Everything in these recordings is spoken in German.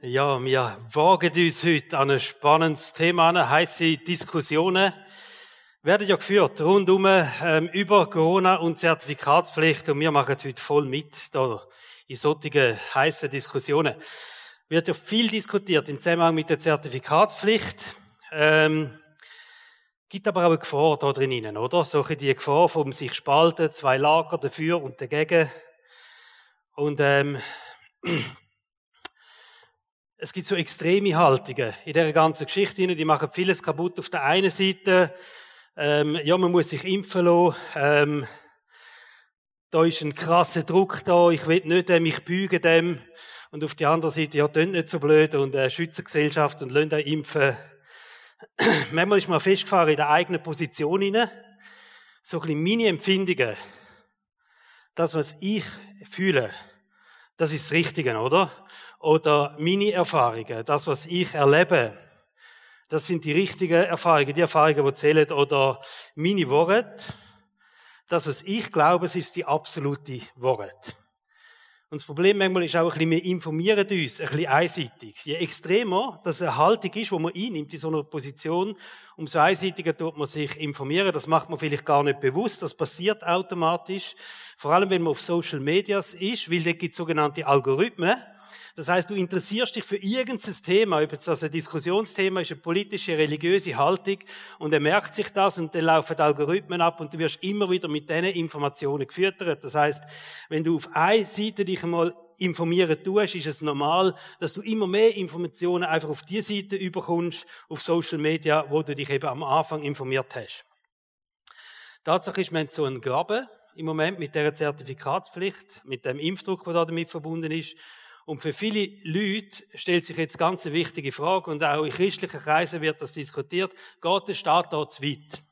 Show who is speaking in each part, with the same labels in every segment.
Speaker 1: Ja, wir wagen uns heute an ein spannendes Thema an, heisse Diskussionen werden ja geführt rundum ähm, über Corona und Zertifikatspflicht und wir machen heute voll mit da in solchen heißen Diskussionen. Wird ja viel diskutiert im Zusammenhang mit der Zertifikatspflicht. Ähm, gibt aber auch eine Gefahr da drinnen, oder? So die Gefahr vom sich spalten, zwei Lager dafür und dagegen. Und ähm, es gibt so extreme Haltungen in der ganzen Geschichte, die machen vieles kaputt. Auf der einen Seite, ähm, ja, man muss sich impfen lassen. Ähm, da ist ein krasser Druck da. Ich will nicht äh, mich bügen dem. Und auf der anderen Seite, ja, tönt nicht so blöd und äh, schützen Gesellschaft und lassen impfen. Manchmal ist man festgefahren in der eigenen Position hinein. So ein bisschen meine Empfindungen. Das, was ich fühle, das ist das Richtige, oder? Oder meine Erfahrungen, das, was ich erlebe, das sind die richtigen Erfahrungen, die Erfahrungen, die zählen, oder meine Worte. Das, was ich glaube, ist die absolute Wahrheit. Und das Problem manchmal ist auch ein bisschen, wir informieren uns ein bisschen einseitig. Je extremer das eine Haltung ist, wo man einnimmt in so einer Position, umso einseitiger tut man sich informieren. Das macht man vielleicht gar nicht bewusst. Das passiert automatisch. Vor allem, wenn man auf Social Medias ist, weil da gibt es sogenannte Algorithmen. Das heißt, du interessierst dich für irgendein Thema, ob jetzt das ein Diskussionsthema ist, eine politische, religiöse Haltung, und er merkt sich das und dann laufen Algorithmen ab und du wirst immer wieder mit diesen Informationen gefüttert. Das heißt, wenn du auf eine Seite dich einmal informieren tust, ist es normal, dass du immer mehr Informationen einfach auf die Seite überkommst, auf Social Media, wo du dich eben am Anfang informiert hast. Tatsache ist, wir haben so einen Graben im Moment mit der Zertifikatspflicht, mit dem Impfdruck, der damit verbunden ist. Und für viele Leute stellt sich jetzt ganz eine wichtige Frage, und auch in christlichen Kreisen wird das diskutiert, geht der Staat da zu weit?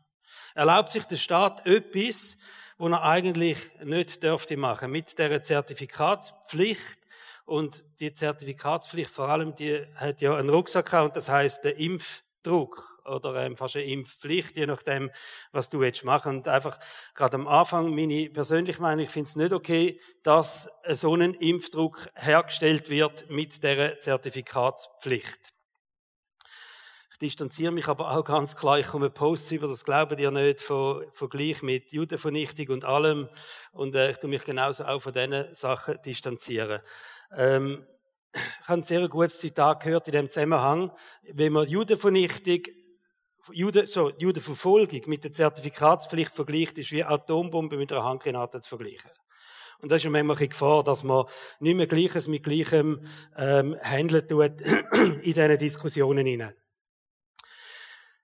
Speaker 1: Erlaubt sich der Staat etwas, was er eigentlich nicht dürfte machen, mit der Zertifikatspflicht? Und die Zertifikatspflicht vor allem, die hat ja einen Rucksack und das heißt der Impfdruck oder ähm, fast eine Impfpflicht, je nachdem, was du jetzt machen. Und einfach gerade am Anfang, meine persönliche Meinung, ich finde es nicht okay, dass so ein Impfdruck hergestellt wird mit der Zertifikatspflicht. Ich distanziere mich aber auch ganz klar, ich komme Posts über, das glauben ihr nicht, von Vergleich mit Judenvernichtung und allem. Und äh, ich tue mich genauso auch von diesen Sachen distanzieren. Ähm, ich habe ein sehr gutes Zitat gehört in dem Zusammenhang. Wenn man Judenvernichtung Jude, so, Judenverfolgung mit der Zertifikatspflicht vergleicht, ist wie Atombombe mit einer Handgranate zu vergleichen. Und das ist manchmal eine Gefahr, dass man nicht mehr Gleiches mit Gleichem ähm, handeln tut in diesen Diskussionen hinein.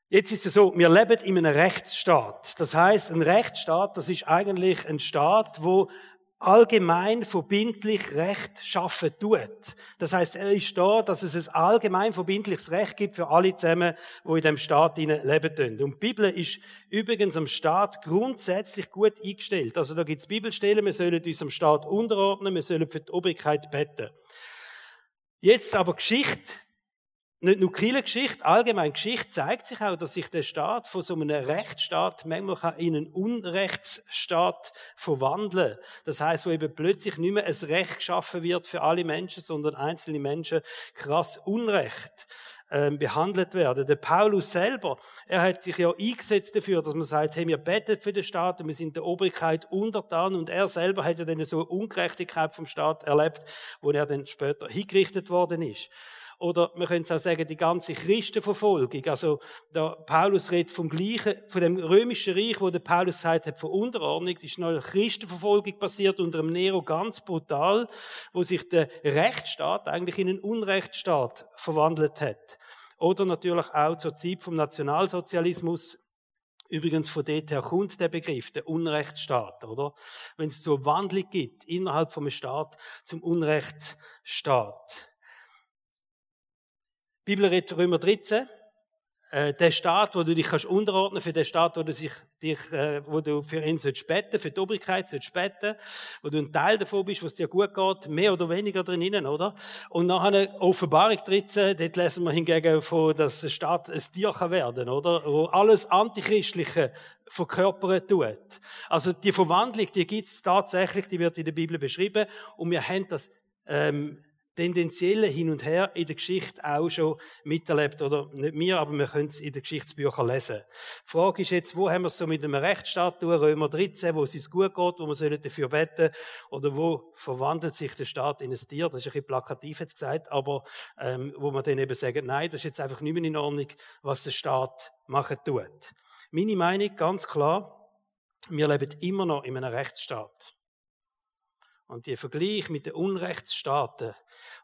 Speaker 1: Jetzt ist es so, wir leben in einem Rechtsstaat. Das heißt, ein Rechtsstaat, das ist eigentlich ein Staat, wo allgemein verbindlich Recht schaffen tut. Das heißt, er ist da, dass es ein allgemein verbindliches Recht gibt für alle zusammen, wo in dem Staat leben tun. Und die Bibel ist übrigens am Staat grundsätzlich gut eingestellt. Also da gibt es Bibelstellen, wir sollen uns am Staat unterordnen, wir sollen für die Obrigkeit beten. Jetzt aber Geschichte nicht nur Kirchengeschichte, allgemein Geschichte zeigt sich auch, dass sich der Staat von so einem Rechtsstaat manchmal in einen Unrechtsstaat verwandeln Das heißt, wo eben plötzlich nicht mehr ein Recht geschaffen wird für alle Menschen, sondern einzelne Menschen krass Unrecht ähm, behandelt werden. Der Paulus selber, er hat sich ja eingesetzt dafür, dass man sagt, hey, wir beten für den Staat und wir sind der Obrigkeit untertan und er selber hat ja dann so eine Ungerechtigkeit vom Staat erlebt, wo er dann später hingerichtet worden ist. Oder wir können es auch sagen, die ganze Christenverfolgung. Also, der Paulus redet vom gleichen, von dem römischen Reich, wo der Paulus sagt hat, von Unterordnung, ist eine Christenverfolgung passiert unter dem Nero ganz brutal, wo sich der Rechtsstaat eigentlich in einen Unrechtsstaat verwandelt hat. Oder natürlich auch zur Zeit vom Nationalsozialismus, Übrigens, von dort her kommt der Begriff, der Unrechtsstaat, oder? Wenn es so Wandlung gibt innerhalb vom Staat zum Unrechtsstaat. Bibel redet Römer 13. Äh, der Staat, wo du dich kannst unterordnen für den Staat, wo du sich, dich, äh, wo du für ihn sollst beten, für die Obrigkeit sollst beten, wo du ein Teil davon bist, was dir gut geht, mehr oder weniger drinnen, oder? Und nachher Offenbarung 13, dort lesen wir hingegen von, dass der Staat ein Tier kann werden, oder? Wo alles Antichristliche verkörpern tut. Also die Verwandlung, die gibt's tatsächlich, die wird in der Bibel beschrieben und wir haben das ähm, tendenzielle Hin und Her in der Geschichte auch schon miterlebt. Oder nicht wir, aber wir können es in den Geschichtsbüchern lesen. Die Frage ist jetzt, wo haben wir es so mit einem Rechtsstaat tun? Römer 13, wo es uns gut geht, wo wir dafür beten Oder wo verwandelt sich der Staat in ein Tier? Das ist ein bisschen plakativ jetzt gesagt, aber ähm, wo man dann eben sagen, nein, das ist jetzt einfach nicht mehr in Ordnung, was der Staat machen tut. Meine Meinung, ganz klar, wir leben immer noch in einem Rechtsstaat. Und die Vergleich mit den Unrechtsstaaten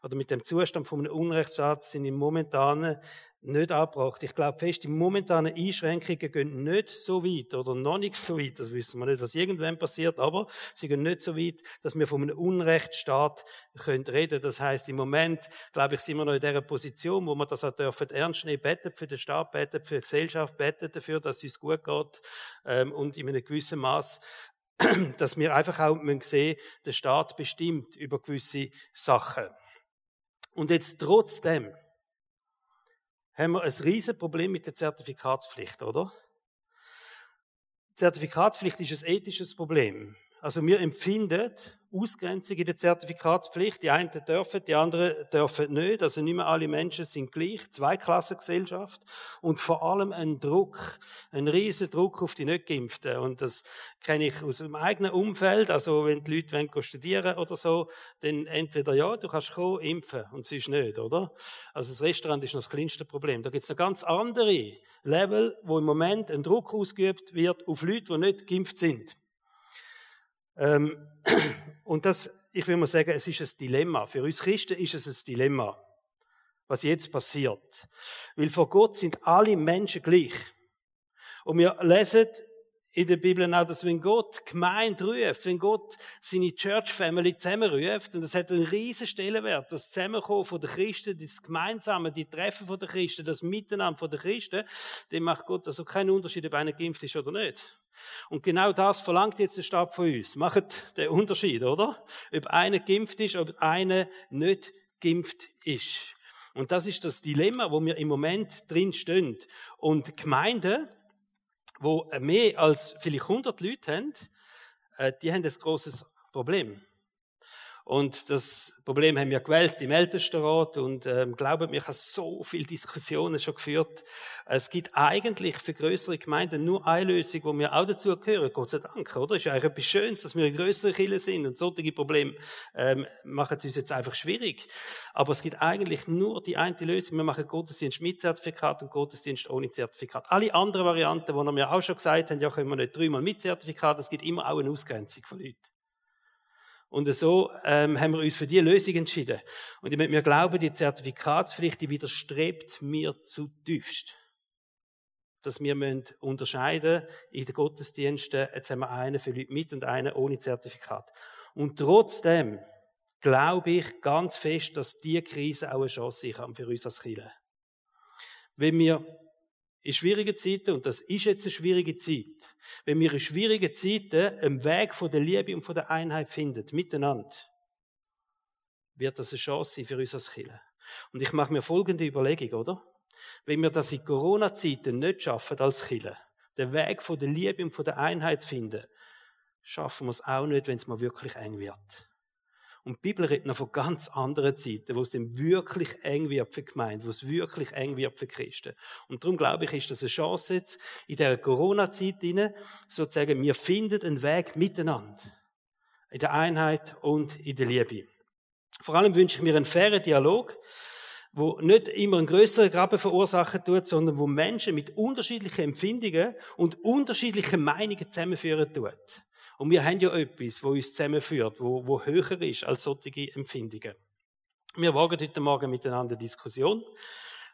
Speaker 1: oder mit dem Zustand von einem Unrechtsstaat sind im momentanen nicht angebracht. Ich glaube fest, die momentanen Einschränkungen gehen nicht so weit oder noch nicht so weit, das wissen wir nicht, was irgendwann passiert, aber sie gehen nicht so weit, dass wir von einem Unrechtsstaat können reden. Das heißt, im Moment, glaube ich, sind wir noch in dieser Position, wo wir das auch dürfen ernst nehmen, beten für den Staat, beten für die Gesellschaft, beten dafür, dass es uns gut geht ähm, und in einem gewissen Maß dass wir einfach auch sehen müssen, der Staat bestimmt über gewisse Sachen. Und jetzt trotzdem haben wir ein riesen Problem mit der Zertifikatspflicht, oder? Zertifikatspflicht ist ein ethisches Problem. Also wir empfinden Ausgrenzung in der Zertifikatspflicht. Die einen dürfen, die anderen dürfen nicht. Also nicht mehr alle Menschen sind gleich. Zweiklassengesellschaft. Und vor allem ein Druck, ein riesen Druck auf die Nicht-Geimpften. Und das kenne ich aus dem eigenen Umfeld. Also wenn die Leute wollen studieren oder so, dann entweder ja, du kannst kommen, impfen und sonst nicht, oder? Also das Restaurant ist noch das kleinste Problem. Da gibt es noch ganz andere Level, wo im Moment ein Druck ausgeübt wird auf Leute, die nicht geimpft sind. Ähm, und das, ich will mal sagen, es ist ein Dilemma. Für uns Christen ist es ein Dilemma, was jetzt passiert. Weil vor Gott sind alle Menschen gleich. Und wir lesen in der Bibel auch, dass wenn Gott Gemeinde ruft, wenn Gott seine Church Family zusammenruft, und das hat einen riesen Stellenwert, das Zusammenkommen von den Christen, das Gemeinsame, die Treffen von den Christen, das Miteinander von den Christen, dem macht Gott also keinen Unterschied, ob einer geimpft ist oder nicht. Und genau das verlangt jetzt der Staat von uns. Macht den Unterschied, oder? Ob einer geimpft ist, ob einer nicht geimpft ist. Und das ist das Dilemma, wo wir im Moment drin stehen. Und Gemeinden, wo mehr als vielleicht 100 Leute haben, äh, die haben ein großes Problem. Und das Problem haben wir gewälzt im Ältestenrat und ähm, glauben mir, ich habe so viele Diskussionen schon geführt. Es gibt eigentlich für größere Gemeinden nur eine Lösung, wo wir auch dazu gehören, Gott sei Dank, oder? Ist eigentlich etwas Schönes, dass wir eine größere Kirche sind und solche Probleme ähm, machen es uns jetzt einfach schwierig. Aber es gibt eigentlich nur die eine Lösung. Wir machen Gottesdienst mit Zertifikat und Gottesdienst ohne Zertifikat. Alle anderen Varianten, die wir auch schon gesagt haben, ja, können wir nicht dreimal mit Zertifikat, es gibt immer auch eine Ausgrenzung von Leuten. Und so ähm, haben wir uns für diese Lösung entschieden. Und ich möchte mir glauben, die Zertifikatspflicht, die widerstrebt mir zutiefst. Dass wir müssen unterscheiden in den Gottesdiensten, jetzt haben wir einen für Leute mit und einen ohne Zertifikat. Und trotzdem glaube ich ganz fest, dass diese Krise auch eine Chance sein kann für uns als Kirche. Wenn wir in schwierigen Zeiten, und das ist jetzt eine schwierige Zeit, wenn wir in schwierigen Zeiten einen Weg von der Liebe und von der Einheit finden, miteinander, wird das eine Chance sein für uns als Kirche. Und ich mache mir folgende Überlegung, oder? Wenn wir das in Corona-Zeiten nicht schaffen als Kirche, den Weg von der Liebe und von der Einheit zu finden, schaffen wir es auch nicht, wenn es mal wirklich eng wird. Und die Bibel redet noch von ganz anderen Zeiten, wo es dann wirklich eng wird für Gemeinde, wo es wirklich eng wird für Christen. Und darum glaube ich, ist das eine Chance jetzt in der Corona-Zeit sozusagen, wir finden einen Weg miteinander. In der Einheit und in der Liebe. Vor allem wünsche ich mir einen fairen Dialog, wo nicht immer einen größeren Graben verursachen tut, sondern wo Menschen mit unterschiedlichen Empfindungen und unterschiedlichen Meinungen zusammenführen tut. Und wir haben ja etwas, wo uns zusammenführt, wo, wo höher ist als solche Empfindungen. Wir wagen heute Morgen miteinander Diskussion.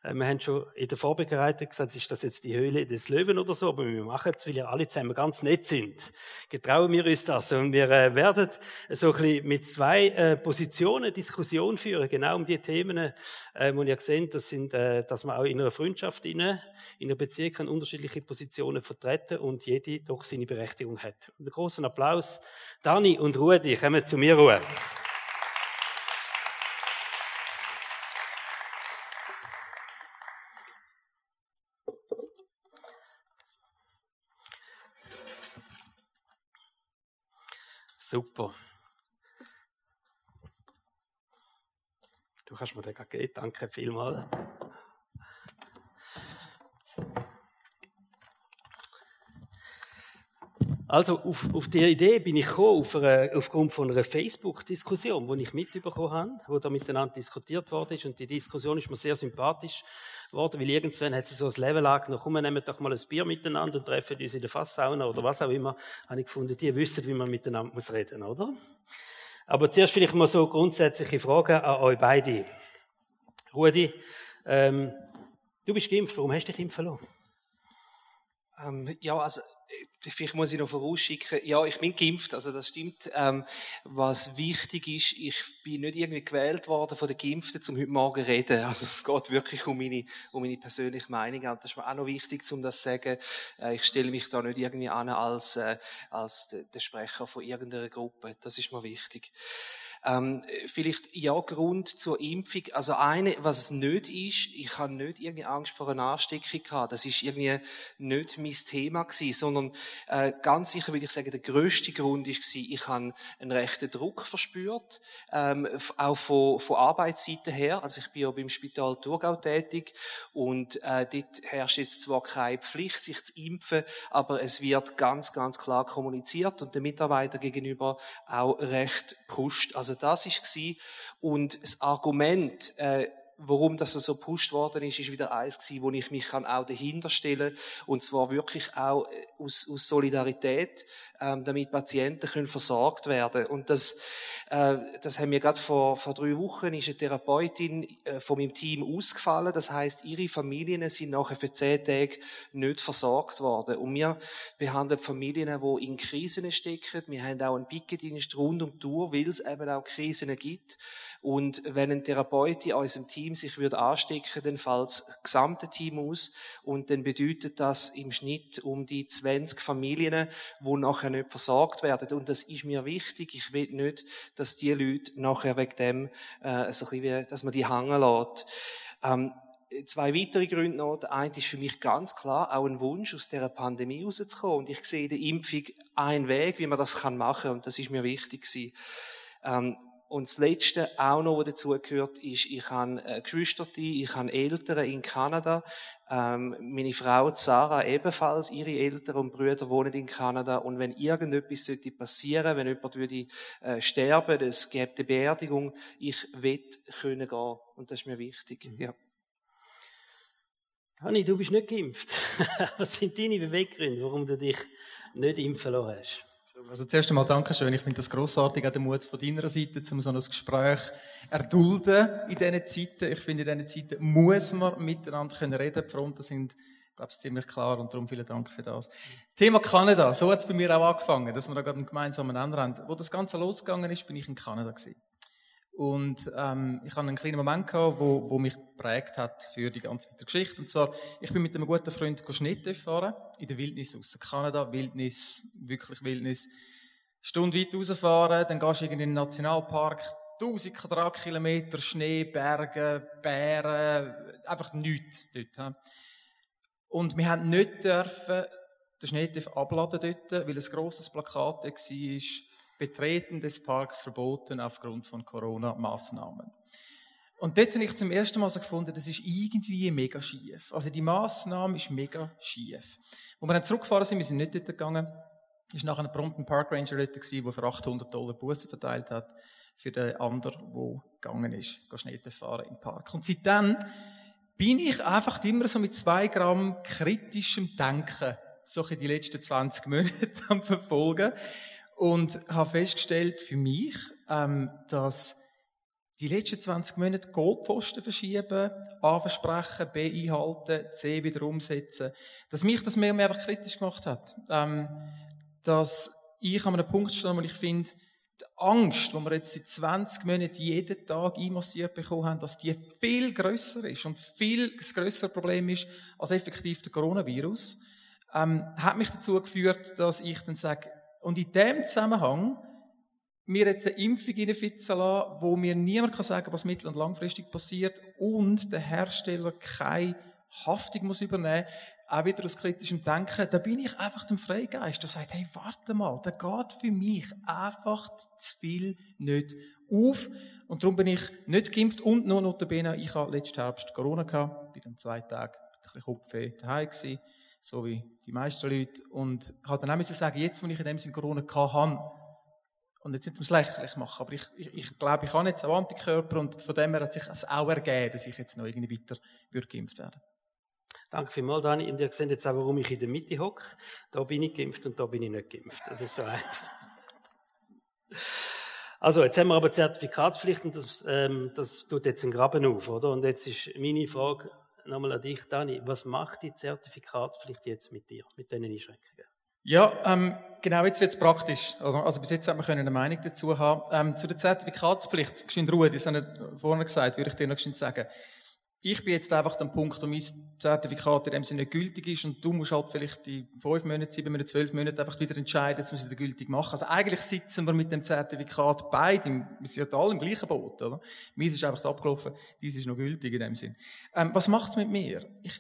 Speaker 1: Äh, wir haben schon in der Vorbereitung gesagt, ist das jetzt die Höhle des Löwen oder so, aber wir machen es, weil ja alle zusammen ganz nett sind. Getrauen wir uns das und wir äh, werden so ein bisschen mit zwei äh, Positionen Diskussion führen, genau um die Themen, äh, wo ihr seht, das sind, äh, dass man auch in einer Freundschaft, in, in einer Beziehung kann unterschiedliche Positionen vertreten und jede doch seine Berechtigung hat. Einen großen Applaus. Dani und Rudi, kommen zu mir Ruhe. Super. Du kannst mir den geben. Danke vielmals. Also auf, auf die Idee bin ich gekommen, auf eine, aufgrund von einer Facebook-Diskussion, die ich mitbekommen habe, wo da miteinander diskutiert worden ist. Und die Diskussion ist mir sehr sympathisch geworden, weil irgendwann hat sie so ein Level angenommen, komm, wir nehmen doch mal ein Bier miteinander und treffen uns in der Fasssauna oder was auch immer. Habe ich gefunden, die wissen, wie man miteinander muss reden, oder? Aber zuerst vielleicht mal so grundsätzliche Fragen an euch beide. Rudi, ähm, du bist geimpft, warum hast du dich impfen lassen?
Speaker 2: Ähm, ja, also vielleicht muss ich noch vorausschicken, ja, ich bin geimpft, also das stimmt. Ähm, was wichtig ist, ich bin nicht irgendwie gewählt worden von den Geimpften, um heute Morgen zu reden. Also es geht wirklich um meine, um meine persönliche Meinung. Und das ist mir auch noch wichtig, um das zu sagen. Äh, ich stelle mich da nicht irgendwie an als, äh, als der Sprecher von irgendeiner Gruppe. Das ist mir wichtig. Ähm, vielleicht ja Grund zur Impfung. Also eine, was nicht ist, ich habe nicht irgendwie Angst vor einer Ansteckung gehabt. Das ist irgendwie nicht mein Thema gewesen, sondern äh, ganz sicher würde ich sagen, der größte Grund ist gewesen, ich habe einen rechten Druck verspürt, ähm, auch von, von Arbeitsseite her. Also ich bin ja beim Spital Thurgau tätig und äh, dort herrscht jetzt zwar keine Pflicht, sich zu impfen, aber es wird ganz, ganz klar kommuniziert und den Mitarbeitern gegenüber auch recht pusht. Also also das war Und das Argument, äh, warum das so gepusht worden ist, ist wieder eins gewesen, wo ich mich kann auch dahinter stellen und zwar wirklich auch äh, aus, aus Solidarität, damit Patienten können versorgt werden. Und das, äh, das haben wir gerade vor, vor drei Wochen ist eine Therapeutin äh, von meinem Team ausgefallen. Das heißt, ihre Familien sind nachher für zehn Tage nicht versorgt worden. Und wir behandeln Familien, die in Krisen stecken. Wir haben auch einen Picketdienst rund um die Tour, weil es eben auch Krisen gibt. Und wenn ein Therapeut in unserem Team sich würde anstecken, dann fällt das gesamte Team aus. Und dann bedeutet das im Schnitt um die 20 Familien, die nachher nicht versorgt werden. Und das ist mir wichtig. Ich will nicht, dass die Leute nachher wegen dem, äh, so ein bisschen dass man die hängen lässt. Ähm, zwei weitere Gründe noch. Der eine ist für mich ganz klar auch ein Wunsch, aus dieser Pandemie rauszukommen. Und ich sehe in der Impfung einen Weg, wie man das machen kann. Und das ist mir wichtig Ähm, und das Letzte auch noch, was dazugehört, ist, ich habe äh, Geschwister, ich habe Eltern in Kanada. Ähm, meine Frau Sarah ebenfalls, ihre Eltern und Brüder wohnen in Kanada. Und wenn irgendetwas sollte passieren, wenn jemand würde äh, sterben, es gäbe eine Beerdigung, ich will können gehen. Und das ist mir wichtig. Mhm. Ja.
Speaker 1: Hanni, du bist nicht geimpft. Was sind deine Beweggründe, warum du dich nicht impfen lassen hast?
Speaker 3: Also zuerst einmal Dankeschön. Ich finde das grossartig, auch der Mut von deiner Seite, um so ein Gespräch erdulden in diesen Zeiten. Ich finde, in diesen Zeiten muss man miteinander können reden. Die Fronten sind, glaube ich, ziemlich klar und darum vielen Dank für das. Thema Kanada. So hat es bei mir auch angefangen, dass wir da gerade einen gemeinsamen Nenner haben. Wo das Ganze losgegangen ist, bin ich in Kanada gewesen. Und ähm, ich hatte einen kleinen Moment gehabt, wo, wo mich geprägt hat für die ganze Geschichte. Und zwar, ich bin mit einem guten Freund Schnitt fahren in der Wildnis aus Kanada, Wildnis, wirklich Wildnis. Stunde weit rausfahren, dann gehst du in den Nationalpark, 1000 Quadratkilometer Schnee, Berge, Bären, einfach nichts dort. Und wir haben nicht dürfen den Schnee abladen dort, weil ein grosses Plakat war, Betreten des Parks verboten aufgrund von Corona-Maßnahmen. Und dort habe ich zum ersten Mal so gefunden, das ist irgendwie mega schief. Also die Maßnahme ist mega schief. Wo wir dann zurückgefahren sind, wir sind nicht dort gegangen, ist nachher prompt ein Park Ranger dort der für 800 Dollar Busse verteilt hat für den anderen, der gegangen ist, Schnitten fahren im Park. Und seitdem bin ich einfach immer so mit zwei Gramm kritischem Denken so die letzten 20 Monate am verfolgen und habe festgestellt für mich, ähm, dass die letzten 20 Monate Goldpfosten verschieben, A versprechen, B einhalten, C wieder umsetzen, dass mich das mehr und mehr einfach kritisch gemacht hat. Ähm, dass ich an einem Punkt stehe, wo ich finde, die Angst, die wir jetzt seit 20 Monaten jeden Tag einmassiert bekommen haben, dass die viel grösser ist und viel das Problem ist als effektiv der Coronavirus, ähm, hat mich dazu geführt, dass ich dann sage, und in dem Zusammenhang mir jetzt eine Impfung reinfitzen lassen, wo mir niemand kann sagen was mittel- und langfristig passiert und der Hersteller keine Haftung muss übernehmen, auch wieder aus kritischem Denken, da bin ich einfach dem Freigeist, der sagt, hey, warte mal, da geht für mich einfach zu viel nicht auf. Und darum bin ich nicht geimpft und noch notabene, ich habe letzten Herbst Corona gehabt, bin dann zwei Tage ein bisschen Kopfweh daheim gewesen, so wie die meisten Leute. Und habe dann auch sagen, jetzt, wo ich in dem Sinne Corona habe, und jetzt nicht ums lächerlich machen, aber ich, ich, ich glaube, ich habe jetzt auch Antikörper und von dem her hat sich es auch ergeben, dass ich jetzt noch irgendwie weiter würde geimpft werden.
Speaker 1: Danke vielmals, Dani. Und ihr seht jetzt auch, warum ich in der Mitte hocke. Da bin ich geimpft und da bin ich nicht geimpft. Das ist so einfach. Also, jetzt haben wir aber Zertifikatspflicht und das, ähm, das tut jetzt einen Graben auf, oder? Und jetzt ist meine Frage nochmal an dich, Dani. Was macht die Zertifikatspflicht jetzt mit dir, mit diesen Einschränkungen?
Speaker 3: Ja, ähm, genau, jetzt wird es praktisch. Also, also, bis jetzt hat man eine Meinung dazu haben. Ähm, zu der Zertifikatspflicht, geschwind Ruhe, das habe ich vorhin gesagt, würde ich dir noch geschwind sagen. Ich bin jetzt einfach am Punkt, wo mein Zertifikat in dem Sinne nicht gültig ist und du musst halt vielleicht die fünf Monate, sieben Monate, zwölf Monate einfach wieder entscheiden, dass wir es gültig machen. Also eigentlich sitzen wir mit dem Zertifikat beide, wir sind ja alle im gleichen Boot, oder? Meins ist einfach abgelaufen, dies ist noch gültig in dem Sinn. Ähm, was macht es mit mir? Ich,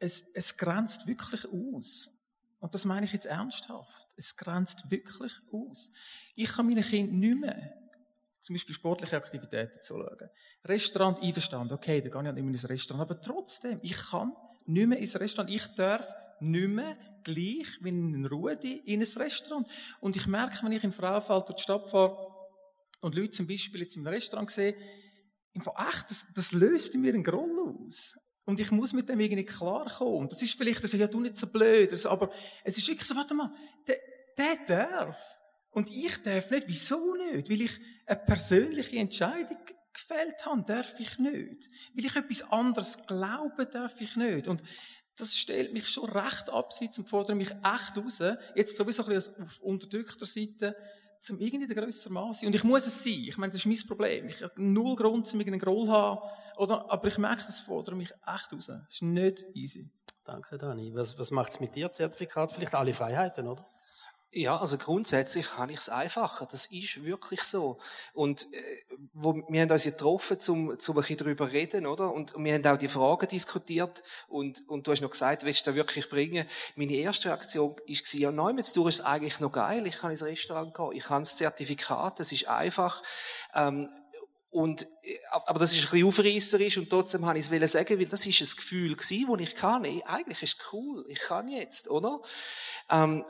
Speaker 3: es, es grenzt wirklich aus. Und das meine ich jetzt ernsthaft. Es grenzt wirklich aus. Ich kann meinen Kindern nicht mehr zum Beispiel sportliche Aktivitäten zu schauen. Restaurant einverstanden, okay, da gehe ich nicht mehr ins Restaurant, aber trotzdem, ich kann nicht mehr ins Restaurant, ich darf nicht mehr gleich wie in Rudi in ein Restaurant. Und ich merke, wenn ich in Frauenfeld durch die Stadt fahre und Leute zum Beispiel jetzt im Restaurant sehe, echt, das, das löst in mir einen Groll aus. Und ich muss mit dem irgendwie klarkommen. Das ist vielleicht, also, ja, du nicht so blöd, also, aber es ist wirklich so, warte mal, der, der darf. Und ich darf nicht. Wieso nicht? Weil ich eine persönliche Entscheidung gefällt habe, darf ich nicht. Weil ich etwas anderes glaube, darf ich nicht. Und das stellt mich schon recht abseits und fordert mich echt raus, jetzt sowieso ein bisschen auf unterdrückter Seite, zum irgendwie der grössere Maß Und ich muss es sein. Ich meine, das ist mein Problem. Ich habe null Grund, zum irgendeinen Groll zu haben. Oder, aber ich merke, das fordert mich echt raus. Das ist nicht easy.
Speaker 1: Danke, Dani. Was, was macht es mit dir, Zertifikat? Vielleicht alle Freiheiten, oder?
Speaker 2: Ja, also grundsätzlich habe ich es einfacher. Das ist wirklich so. Und äh, wo, wir haben uns ja getroffen, um, um ein bisschen darüber reden, oder? Und, und wir haben auch die Fragen diskutiert. Und, und du hast noch gesagt, willst du das wirklich bringen? Meine erste Reaktion war, ja, nein, jetzt ist es eigentlich noch geil. Ich kann ins Restaurant gehen. Ich habe das Zertifikat. Das ist einfach. Ähm, und, äh, aber das ist ein bisschen aufreisserisch und trotzdem habe ich es sagen, weil das ist ein Gefühl gewesen, das ich kann. Eigentlich ist es cool. Ich kann jetzt, oder? Ähm,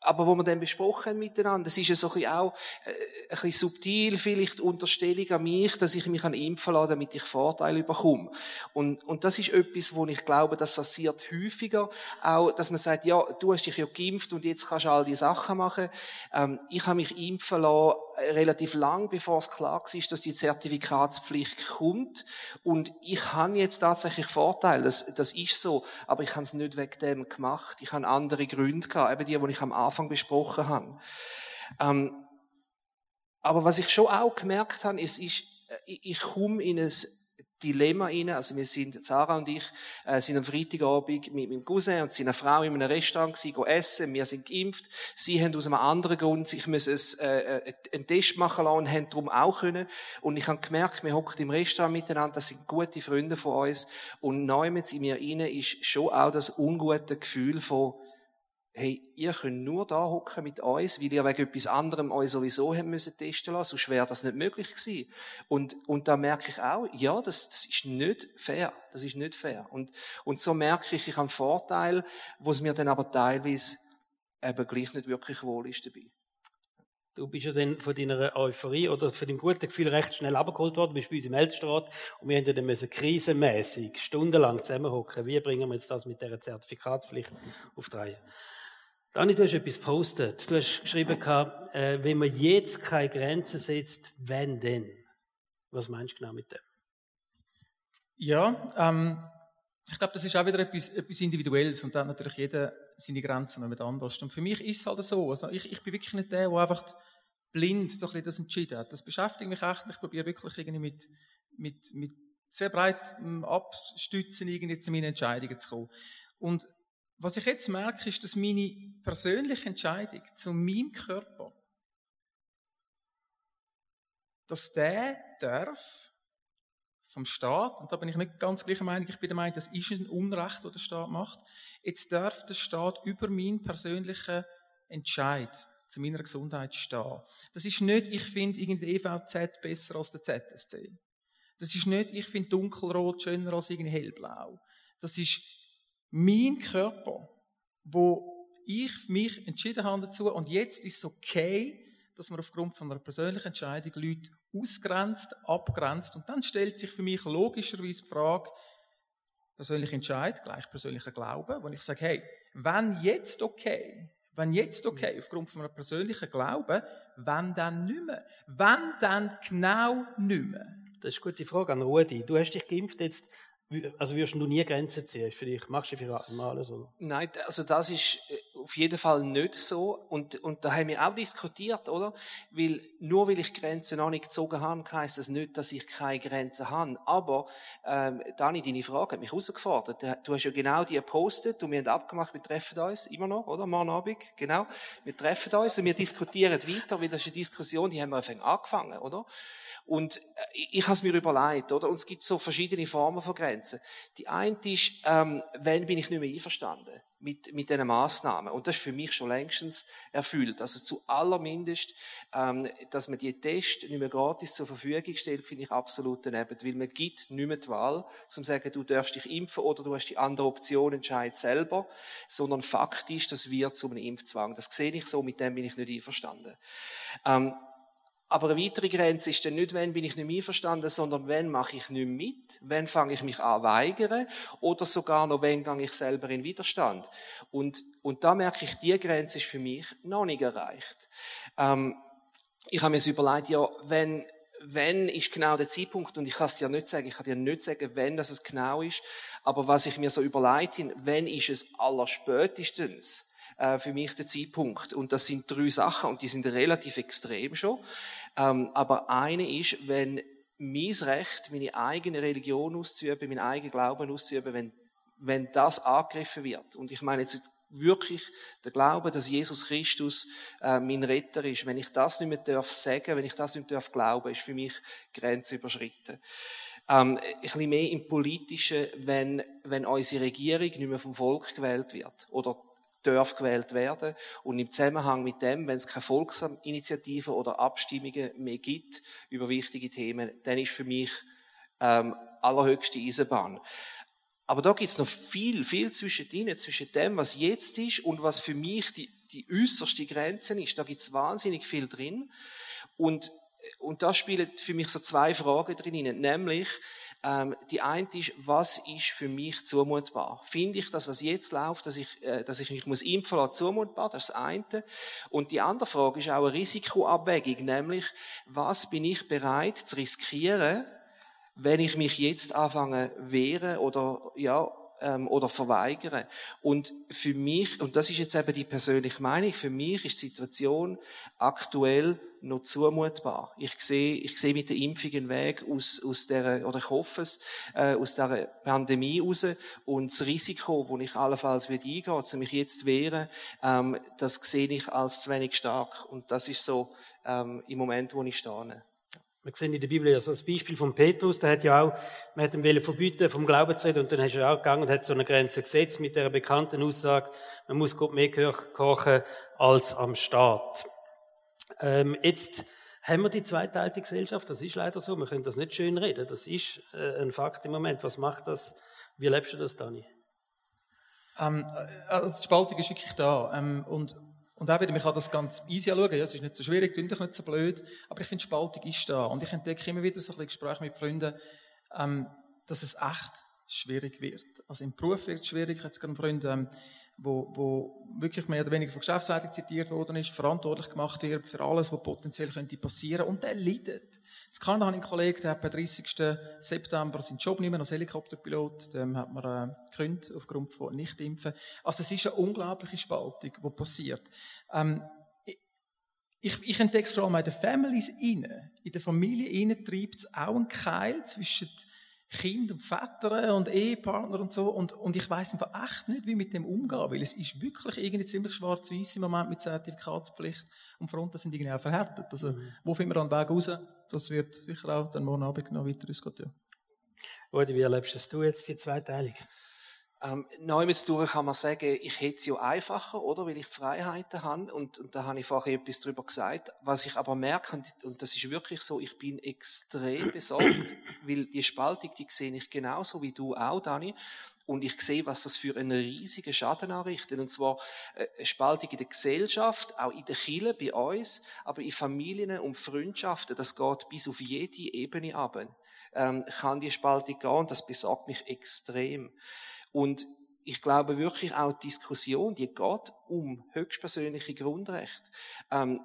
Speaker 2: aber wo wir dann besprochen haben miteinander, das ist ja so ein bisschen auch äh, ein bisschen subtil, vielleicht Unterstellung an mich, dass ich mich an impfen lasse, damit ich Vorteile bekomme. Und, und das ist etwas, wo ich glaube, das passiert häufiger, auch, dass man sagt, ja, du hast dich ja geimpft und jetzt kannst du all die Sachen machen. Ähm, ich habe mich impfen lassen, äh, relativ lang, bevor es klar war, dass die Zertifikatspflicht kommt. Und ich habe jetzt tatsächlich Vorteile, das, das ist so, aber ich habe es nicht wegen dem gemacht. Ich habe andere Gründe gehabt, eben die, die ich am besprochen habe. Ähm, aber was ich schon auch gemerkt habe, ist, ist äh, ich komme in ein Dilemma rein. Also wir sind, Sarah und ich, äh, sind am Freitagabend mit meinem Cousin und seiner Frau in einem Restaurant gewesen, essen. Wir sind geimpft. Sie haben aus einem anderen Grund sich müssen äh, äh, einen Test machen lassen und haben darum auch können. Und ich habe gemerkt, wir hocken im Restaurant miteinander, das sind gute Freunde von uns. Und neu in mir rein ist schon auch das ungute Gefühl von, hey, ihr könnt nur da hocken mit uns, weil ihr wegen etwas anderem euch sowieso haben müssen testen lassen, sonst wäre das nicht möglich gewesen. Und, und da merke ich auch, ja, das, das ist nicht fair. Das ist nicht fair. Und, und so merke ich, ich habe einen Vorteil, wo es mir dann aber teilweise eben gleich nicht wirklich wohl ist dabei.
Speaker 1: Du bist ja dann von deiner Euphorie oder von dem guten Gefühl recht schnell abgeholt worden. Du bist bei uns im Ältestenrat und wir mussten dann krisenmäßig stundenlang zusammenhocken. Wie bringen wir jetzt das mit dieser Zertifikatspflicht auf die Reihe? Dani, du hast etwas postet. Du hast geschrieben, äh, wenn man jetzt keine Grenzen setzt, wenn denn? Was meinst du genau mit dem?
Speaker 3: Ja, ähm, ich glaube, das ist auch wieder etwas, etwas Individuelles und dann hat natürlich jeder seine Grenzen mit anders. Und für mich ist es halt so. Also ich, ich bin wirklich nicht der, der einfach blind so ein das entschieden hat. Das beschäftigt mich echt. Ich probiere wirklich irgendwie mit, mit, mit sehr breitem Abstützen irgendwie zu meinen Entscheidungen zu kommen. Und was ich jetzt merke, ist, dass meine persönliche Entscheidung zu meinem Körper, dass der darf vom Staat, und da bin ich nicht ganz gleicher Meinung, ich bin der Meinung, das ist ein Unrecht, das der Staat macht. Jetzt darf der Staat über meinen persönlichen Entscheid zu meiner Gesundheit stehen. Das ist nicht, ich finde irgendwie EVZ besser als der ZSC. Das ist nicht, ich finde dunkelrot schöner als irgendwie hellblau. Das ist mein Körper, wo ich mich entschieden habe dazu und jetzt ist es okay, dass man aufgrund von einer persönlichen Entscheidung Leute ausgrenzt, abgrenzt und dann stellt sich für mich logischerweise die Frage, persönlicher Entscheid, gleich persönlicher Glaube, wo ich sage, hey, wenn jetzt okay, wenn jetzt okay, aufgrund von einem persönlichen Glauben, wenn dann nicht mehr? Wenn dann genau nicht mehr?
Speaker 1: Das ist eine gute Frage an Rudi. Du hast dich geimpft jetzt also wirst du nie Grenzen ziehen? Vielleicht machst du für mal oder?
Speaker 2: Nein, also das ist äh, auf jeden Fall nicht so. Und, und da haben wir auch diskutiert, oder? Weil, nur weil ich Grenzen noch nicht gezogen habe, heisst das nicht, dass ich keine Grenzen habe. Aber, ähm, Dani, deine Frage hat mich herausgefordert. Du hast ja genau die gepostet und wir haben abgemacht, wir treffen uns immer noch, oder? Morgen Abend, genau. Wir treffen uns und wir diskutieren weiter, weil das ist eine Diskussion, die haben wir angefangen, oder? Und äh, ich habe es mir überlegt, oder? Und es gibt so verschiedene Formen von Grenzen. Die eine ist, ähm, wenn bin ich nicht mehr einverstanden mit, mit diesen Massnahmen. Und das ist für mich schon längstens erfüllt. Also zu allermindest, ähm, dass man die Tests nicht mehr gratis zur Verfügung stellt, finde ich absolut daneben. Weil man gibt nicht mehr die Wahl, zum zu sagen, du darfst dich impfen oder du hast die andere Option, entscheid selber. Sondern faktisch, das wird zu einem Impfzwang. Das sehe ich so, mit dem bin ich nicht einverstanden. Ähm, aber eine weitere Grenze ist dann nicht, wenn bin ich nicht mehr einverstanden, sondern wenn mache ich nicht mit, wenn fange ich mich an weigern oder sogar noch, wenn gehe ich selber in Widerstand. Und, und da merke ich, die Grenze ist für mich noch nicht erreicht. Ähm, ich habe mir überlegt, ja, wenn, wenn ist genau der Zeitpunkt, und ich kann es dir nicht sagen, ich kann dir nicht sagen, wenn das es genau ist, aber was ich mir so überlegt habe, wenn ist es allerspätestens, äh, für mich der Zeitpunkt. Und das sind drei Sachen und die sind relativ extrem schon. Ähm, aber eine ist, wenn mein Recht, meine eigene Religion auszuüben, meinen eigenen Glauben auszuüben, wenn, wenn das angegriffen wird. Und ich meine jetzt wirklich der Glaube, dass Jesus Christus äh, mein Retter ist. Wenn ich das nicht mehr darf sagen, wenn ich das nicht mehr darf glauben, ist für mich Grenze überschritten. Ähm, ein bisschen mehr im Politischen, wenn, wenn unsere Regierung nicht mehr vom Volk gewählt wird oder darf gewählt werden. Und im Zusammenhang mit dem, wenn es keine Volksinitiativen oder Abstimmungen mehr gibt über wichtige Themen, dann ist für mich ähm, allerhöchste Eisenbahn. Aber da gibt es noch viel, viel zwischen denen, zwischen dem, was jetzt ist und was für mich die, die äußerste Grenze ist. Da gibt es wahnsinnig viel drin. Und, und da spielen für mich so zwei Fragen drin, nämlich, ähm, die eine ist, was ist für mich zumutbar? Finde ich das, was jetzt läuft, dass ich, äh, dass ich mich muss impfen lassen, zumutbar? Das ist das eine. Und die andere Frage ist auch eine Risikoabwägung, nämlich, was bin ich bereit zu riskieren, wenn ich mich jetzt anfange wehren oder, ja, ähm, oder verweigern. Und für mich, und das ist jetzt eben die persönliche Meinung, für mich ist die Situation aktuell noch zumutbar. Ich sehe, ich sehe mit der Impfung einen Weg aus, aus der, oder ich hoffe es, äh, aus der Pandemie raus. Und das Risiko, das ich allenfalls wieder eingehe, zu mich jetzt wehren, ähm, das sehe ich als zu wenig stark. Und das ist so ähm, im Moment, wo ich stehe.
Speaker 1: Wir sehen in der Bibel ja so das Beispiel von Petrus, der hat ja auch, man hat ihm verbieten, vom Glauben zu reden, und dann ist er auch gegangen und hat so eine Grenze gesetzt mit der bekannten Aussage, man muss Gott mehr kochen als am Staat. Ähm, jetzt haben wir die zweiteilige Gesellschaft, das ist leider so, wir können das nicht schön reden, das ist äh, ein Fakt im Moment. Was macht das? Wie lebst du das, Dani?
Speaker 3: Ähm, äh, also die Spaltung ist wirklich da. Ähm, und und auch wieder, man kann das ganz easy anschauen. Ja, es ist nicht so schwierig, klingt nicht so blöd. Aber ich finde, Spaltung ist da. Und ich entdecke immer wieder so ein Gespräche mit Freunden, ähm, dass es echt schwierig wird. Also im Beruf wird es schwierig. Ich habe jetzt gerade einen Freund, ähm, wo, wo wirklich mehr oder weniger von Geschäftsleitung zitiert worden ist, verantwortlich gemacht wird für alles, was potenziell könnte passieren und der leidet. Jetzt kann habe ich einen Kollegen, der hat am 30. September seinen Job nicht mehr als Helikopterpilot, dem hat man äh, gekündigt aufgrund von Nichtimpfen. Also es ist eine unglaubliche Spaltung, die passiert. Ähm, ich, ich entdecke es vor allem in den Families innen. In der Familie treibt es auch einen Keil zwischen Kind und Väter und Ehepartner und so. Und, und ich weiß einfach echt nicht, wie mit dem umgehen, weil es ist wirklich irgendwie ziemlich schwarz-weiß im Moment mit Zertifikatspflicht und Fronten sind irgendwie auch verhärtet. Also, mhm. wo finden wir dann Weg raus? Das wird sicher auch dann morgen Abend noch weiter ausgehen. Ja.
Speaker 1: Rudi, wie erlebst du jetzt die Zweiteilung?
Speaker 2: Ähm, Neumitz durch kann man sagen, ich hätte es ja einfacher, oder? Weil ich Freiheiten habe. Und, und da habe ich vorher etwas darüber gesagt. Was ich aber merke, und, und das ist wirklich so, ich bin extrem besorgt, weil die Spaltung, die sehe ich genauso wie du auch, Dani. Und ich sehe, was das für einen riesigen Schaden anrichtet. Und zwar äh, eine Spaltung in der Gesellschaft, auch in der Kirche, bei uns, aber in Familien und Freundschaften. Das geht bis auf jede Ebene ab. Ähm, kann die Spaltung gehen das besorgt mich extrem. Und ich glaube wirklich auch die Diskussion, die geht um höchstpersönliche Grundrechte. Ähm,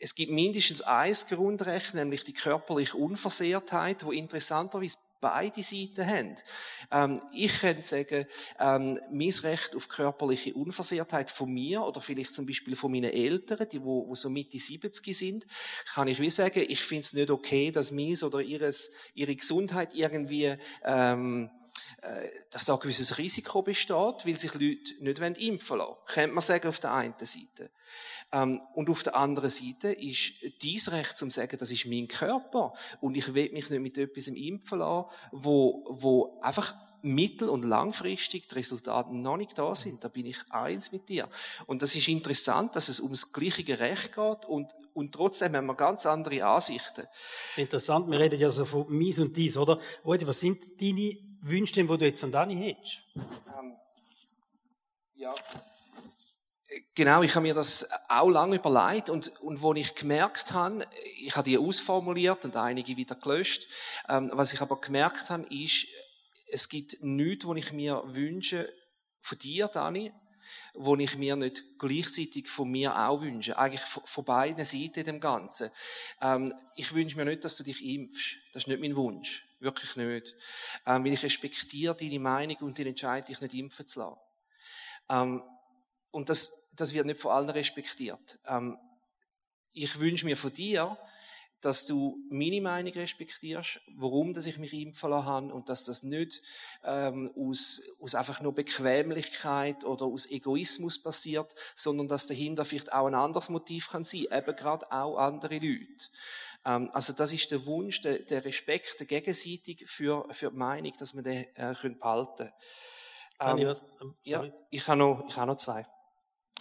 Speaker 2: es gibt mindestens ein Grundrecht, nämlich die körperliche Unversehrtheit, wo interessanterweise beide Seiten haben. Ähm, ich könnte sagen, ähm, mein Recht auf körperliche Unversehrtheit von mir oder vielleicht zum Beispiel von meinen Eltern, die wo, wo so Mitte 70 sind, kann ich wie sagen, ich finde es nicht okay, dass meins oder ihres, ihre Gesundheit irgendwie ähm, äh, dass da ein gewisses Risiko besteht, weil sich Leute nicht impfen lassen Könnte man sagen, auf der einen Seite. Ähm, und auf der anderen Seite ist dies Recht zum sagen, das ist mein Körper und ich will mich nicht mit etwas impfen lassen, wo, wo einfach mittel- und langfristig die Resultate noch nicht da sind. Da bin ich eins mit dir. Und das ist interessant, dass es ums gleiche Recht geht und, und trotzdem haben wir ganz andere Ansichten.
Speaker 1: Interessant, wir reden ja so von mies und dies, oder? Rudi, was sind deine Wünsche, die du jetzt an Dani hättest? Ähm,
Speaker 2: ja. Genau, ich habe mir das auch lange überlegt und, und wo ich gemerkt habe, ich habe die ausformuliert und einige wieder gelöscht, ähm, was ich aber gemerkt habe, ist, es gibt nichts, was ich mir wünsche von dir, Dani, wo ich mir nicht gleichzeitig von mir auch wünsche. Eigentlich von beiden Seiten dem Ganzen. Ähm, ich wünsche mir nicht, dass du dich impfst. Das ist nicht mein Wunsch. Wirklich nicht. Ähm, weil ich respektiere deine Meinung und die Entscheidung, dich nicht impfen zu lassen. Ähm, und das, das wird nicht von allen respektiert. Ähm, ich wünsche mir von dir, dass du meine Meinung respektierst, warum dass ich mich impfen lassen habe und dass das nicht ähm, aus, aus einfach nur Bequemlichkeit oder aus Egoismus passiert, sondern dass dahinter vielleicht auch ein anderes Motiv kann sein, eben gerade auch andere Leute. Ähm, also das ist der Wunsch, der, der Respekt, der gegenseitig für, für die Meinung, dass wir den äh, können behalten können. Ähm, ja, ich habe noch, ich habe noch zwei.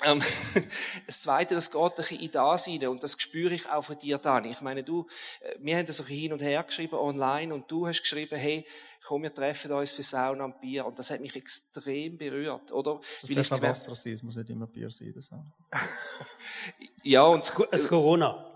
Speaker 2: Ähm, das Zweite, das geht ein bisschen in das rein und das spüre ich auch von dir, Dani. Ich meine, du, äh, wir haben das auch hin und her geschrieben online und du hast geschrieben, hey, komm, wir treffen uns für Sauna und Bier und das hat mich extrem berührt, oder?
Speaker 3: Das Weil darf ich Wasser sein, es muss nicht immer Bier sein, das auch.
Speaker 1: ja, und es Corona.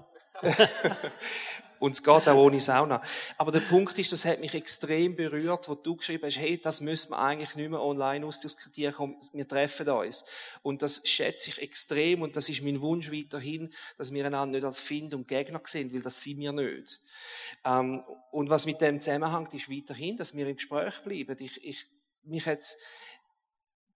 Speaker 2: Und es geht auch ohne Sauna. Aber der Punkt ist, das hat mich extrem berührt, wo du geschrieben hast, hey, das müssen wir eigentlich nicht mehr online ausdiskutieren, komm, wir treffen uns. Und das schätze ich extrem und das ist mein Wunsch weiterhin, dass wir einander nicht als Find und Gegner sehen, weil das sind wir nicht. Ähm, und was mit dem zusammenhängt, ist weiterhin, dass wir im Gespräch bleiben. Ich, ich, mich hat's,